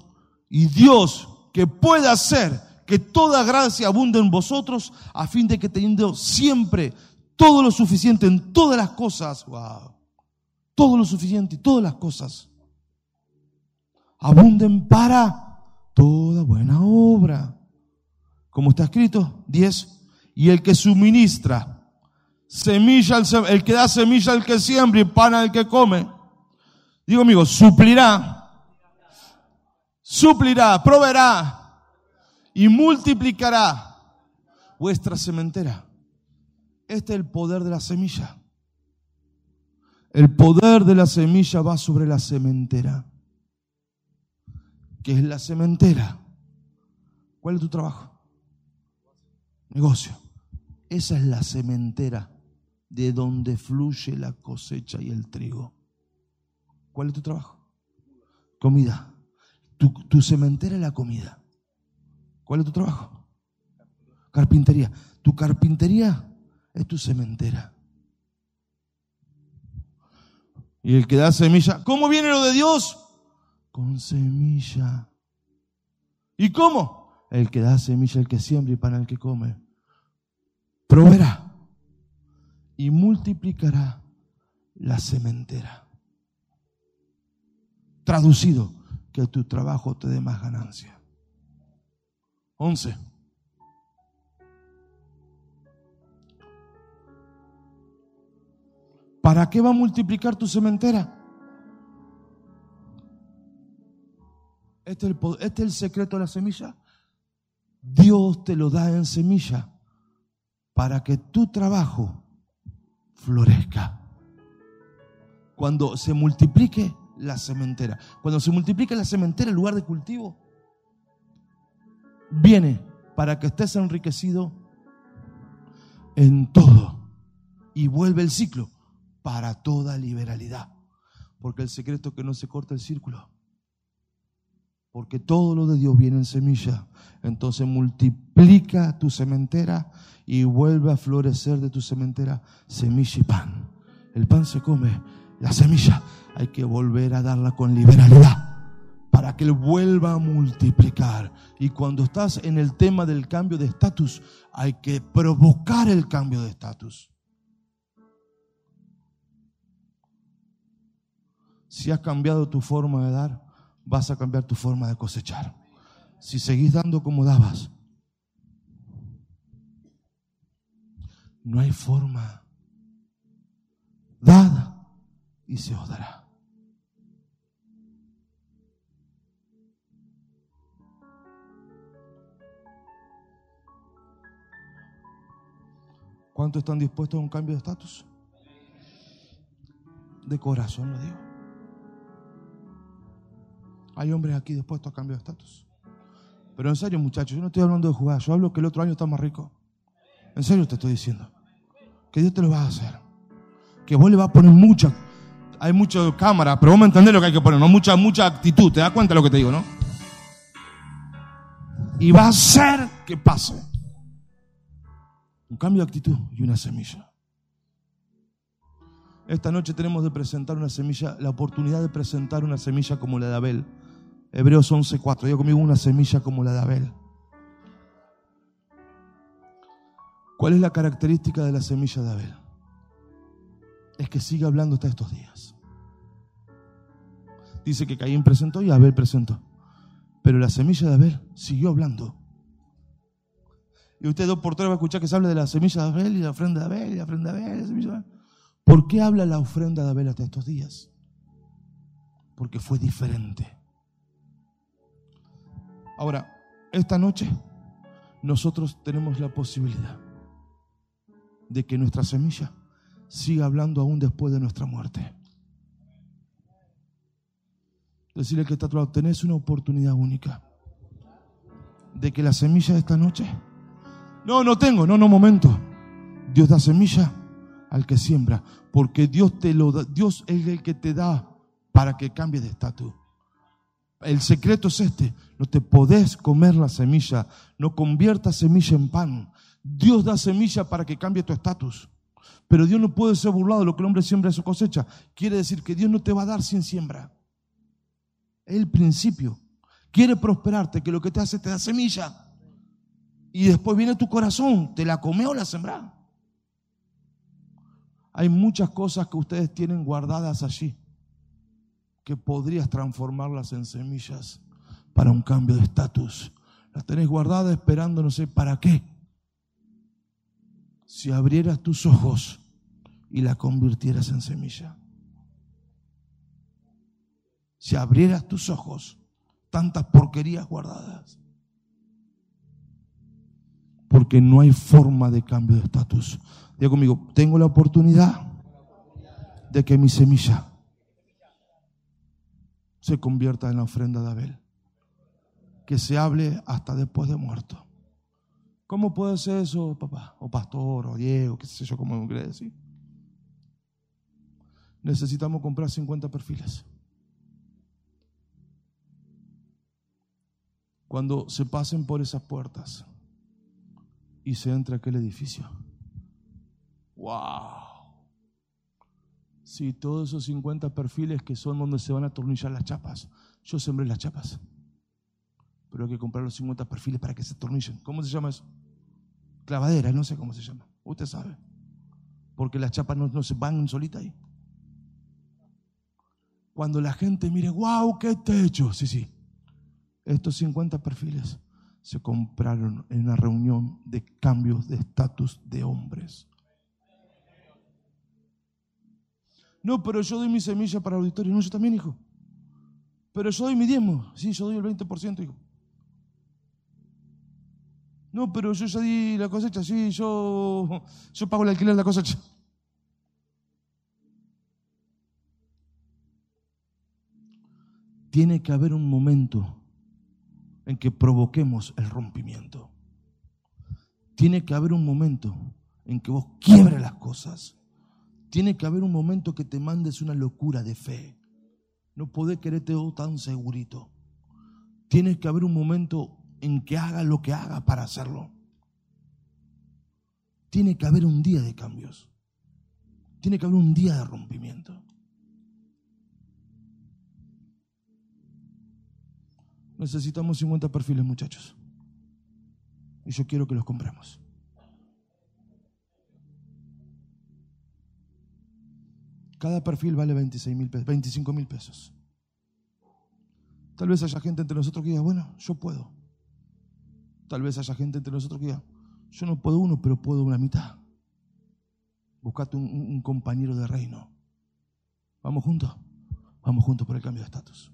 Y Dios que pueda hacer que toda gracia abunde en vosotros, a fin de que teniendo siempre todo lo suficiente en todas las cosas, wow, todo lo suficiente todas las cosas, abunden para toda buena obra. Como está escrito, 10. Y el que suministra semilla, el que da semilla al que siembra y pan al que come. Digo amigo, suplirá, suplirá, proveerá y multiplicará vuestra sementera. Este es el poder de la semilla. El poder de la semilla va sobre la sementera que es la cementera. ¿Cuál es tu trabajo? Negocio. Esa es la cementera de donde fluye la cosecha y el trigo. ¿Cuál es tu trabajo? Comida. Tu, tu cementera es la comida. ¿Cuál es tu trabajo? Carpintería. Tu carpintería es tu cementera. Y el que da semilla, ¿cómo viene lo de Dios? con semilla. ¿Y cómo? El que da semilla, el que siembra y para el que come. Proveerá y multiplicará la sementera. Traducido, que tu trabajo te dé más ganancia. 11. ¿Para qué va a multiplicar tu sementera? Este, este es, el, secreto de la semilla. Dios te lo da en semilla para que tu trabajo florezca. Cuando se multiplique la cementera, cuando se multiplique la cementera en lugar de cultivo, viene para que estés enriquecido en todo. Y vuelve el ciclo para toda liberalidad. Porque el secreto es que no se corta el círculo. Porque todo lo de Dios viene en semilla. Entonces multiplica tu cementera y vuelve a florecer de tu cementera semilla y pan. El pan se come, la semilla hay que volver a darla con liberalidad para que Él vuelva a multiplicar. Y cuando estás en el tema del cambio de estatus, hay que provocar el cambio de estatus. Si has cambiado tu forma de dar, vas a cambiar tu forma de cosechar. Si seguís dando como dabas, no hay forma. Dad y se os dará. ¿Cuántos están dispuestos a un cambio de estatus? De corazón lo digo. Hay hombres aquí dispuestos a cambio de estatus. Pero en serio, muchachos, yo no estoy hablando de jugar, yo hablo que el otro año está más rico. En serio te estoy diciendo. Que Dios te lo va a hacer. Que vos le vas a poner mucha. Hay mucha cámara, pero vos me entendés lo que hay que poner, ¿no? Mucha, mucha actitud. ¿Te das cuenta de lo que te digo, no? Y va a hacer que pase. Un cambio de actitud y una semilla. Esta noche tenemos de presentar una semilla, la oportunidad de presentar una semilla como la de Abel. Hebreos 11:4. Digo conmigo una semilla como la de Abel. ¿Cuál es la característica de la semilla de Abel? Es que sigue hablando hasta estos días. Dice que Caín presentó y Abel presentó. Pero la semilla de Abel siguió hablando. Y usted dos por tres va a escuchar que se habla de la semilla de Abel y la ofrenda de Abel y la ofrenda de Abel. la semilla de Abel. ¿Por qué habla la ofrenda de Abel hasta estos días? Porque fue diferente. Ahora, esta noche nosotros tenemos la posibilidad de que nuestra semilla siga hablando aún después de nuestra muerte. Decirle que está tenés una oportunidad única de que la semilla de esta noche no, no tengo, no, no, momento. Dios da semilla al que siembra, porque Dios te lo da, Dios es el que te da para que cambie de estatus. El secreto es este, no te podés comer la semilla, no conviertas semilla en pan. Dios da semilla para que cambie tu estatus. Pero Dios no puede ser burlado, lo que el hombre siembra es su cosecha. Quiere decir que Dios no te va a dar sin siembra. Es el principio. Quiere prosperarte, que lo que te hace te da semilla. Y después viene tu corazón, ¿te la come o la sembra? Hay muchas cosas que ustedes tienen guardadas allí que podrías transformarlas en semillas para un cambio de estatus. Las tenés guardadas esperando no sé para qué. Si abrieras tus ojos y la convirtieras en semilla. Si abrieras tus ojos, tantas porquerías guardadas porque no hay forma de cambio de estatus. Diga conmigo, tengo la oportunidad de que mi semilla se convierta en la ofrenda de Abel. Que se hable hasta después de muerto. ¿Cómo puede ser eso, papá? O pastor, o Diego, qué sé yo, cómo me quiere decir. Necesitamos comprar 50 perfiles. Cuando se pasen por esas puertas, y se entra aquel edificio. ¡Wow! Sí, todos esos 50 perfiles que son donde se van a atornillar las chapas. Yo sembré las chapas. Pero hay que comprar los 50 perfiles para que se atornillen. ¿Cómo se llama eso? Clavadera, no sé cómo se llama. Usted sabe. Porque las chapas no, se van solitas ahí. Cuando la gente mire, wow, qué techo. Sí, sí. Estos 50 perfiles se compraron en una reunión de cambios de estatus de hombres. No, pero yo doy mi semilla para el auditorio. No, yo también, hijo. Pero yo doy mi diezmo. Sí, yo doy el 20%, hijo. No, pero yo ya di la cosecha. Sí, yo, yo pago el alquiler de la cosecha. Tiene que haber un momento en que provoquemos el rompimiento. Tiene que haber un momento en que vos quiebres las cosas. Tiene que haber un momento que te mandes una locura de fe. No podés quererte tan segurito. Tiene que haber un momento en que haga lo que haga para hacerlo. Tiene que haber un día de cambios. Tiene que haber un día de rompimiento. Necesitamos 50 perfiles, muchachos. Y yo quiero que los compremos. Cada perfil vale 26 mil pesos, 25 mil pesos. Tal vez haya gente entre nosotros que diga, bueno, yo puedo. Tal vez haya gente entre nosotros que diga, yo no puedo uno, pero puedo una mitad. Buscate un, un compañero de reino. Vamos juntos. Vamos juntos por el cambio de estatus.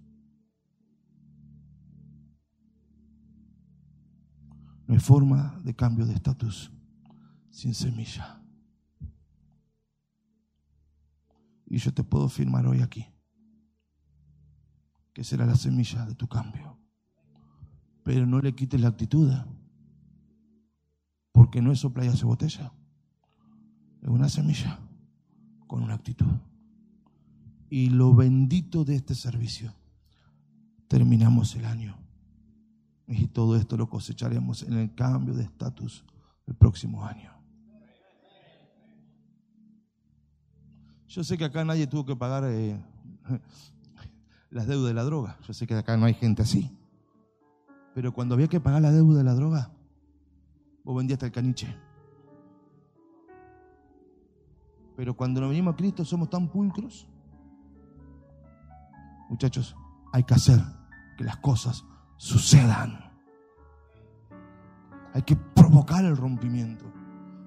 No hay forma de cambio de estatus sin semilla. Y yo te puedo firmar hoy aquí que será la semilla de tu cambio. Pero no le quites la actitud, porque no es sopla y hace botella. Es una semilla con una actitud. Y lo bendito de este servicio, terminamos el año. Y todo esto lo cosecharemos en el cambio de estatus el próximo año. Yo sé que acá nadie tuvo que pagar eh, las deudas de la droga. Yo sé que acá no hay gente así. Pero cuando había que pagar la deuda de la droga, vos vendías el caniche. Pero cuando nos venimos a Cristo somos tan pulcros. Muchachos, hay que hacer que las cosas sucedan. Hay que provocar el rompimiento.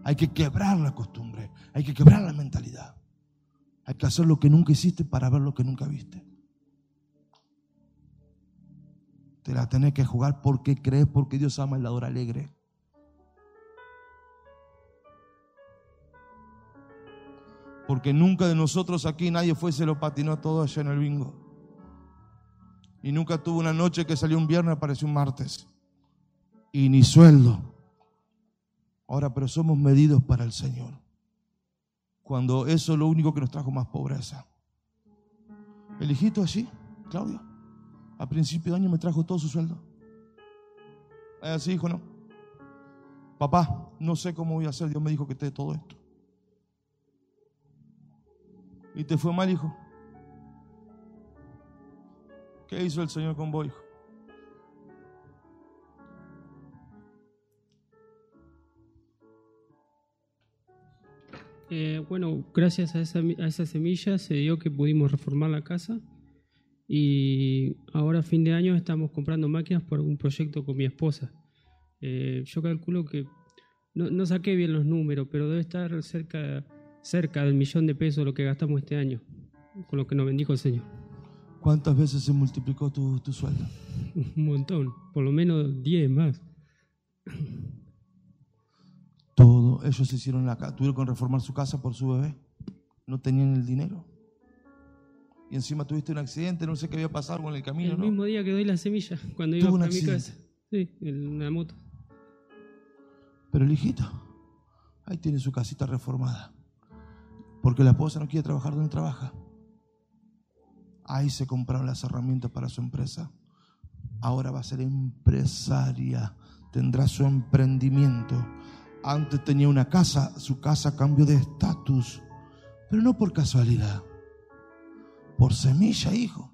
Hay que quebrar la costumbre. Hay que quebrar la mentalidad. Hay que hacer lo que nunca hiciste para ver lo que nunca viste. Te la tenés que jugar porque crees, porque Dios ama el dador alegre. Porque nunca de nosotros aquí nadie fue y se lo patinó todo allá en el bingo. Y nunca tuvo una noche que salió un viernes, apareció un martes. Y ni sueldo. Ahora, pero somos medidos para el Señor. Cuando eso es lo único que nos trajo más pobreza. El hijito allí, Claudio, a principio de año me trajo todo su sueldo. Así hijo, no. Papá, no sé cómo voy a hacer. Dios me dijo que te dé todo esto. Y te fue mal, hijo. ¿Qué hizo el Señor con vos, hijo? Eh, bueno, gracias a esa, a esa semilla se dio que pudimos reformar la casa y ahora a fin de año estamos comprando máquinas por un proyecto con mi esposa. Eh, yo calculo que, no, no, saqué bien los números, pero debe estar cerca, cerca del millón de pesos lo que gastamos este año, con lo que nos bendijo el Señor. ¿Cuántas veces se multiplicó tu, tu sueldo? Un montón, por lo menos 10 más. Todo, ellos hicieron la casa, tuvieron que reformar su casa por su bebé, no tenían el dinero y encima tuviste un accidente, no sé qué había pasado con el camino. El mismo día que doy la semilla, cuando iba para mi casa. Sí, en la moto. Pero el hijito, ahí tiene su casita reformada. Porque la esposa no quiere trabajar donde trabaja. Ahí se compraron las herramientas para su empresa. Ahora va a ser empresaria. Tendrá su emprendimiento. Antes tenía una casa, su casa cambió de estatus. Pero no por casualidad por semilla, hijo.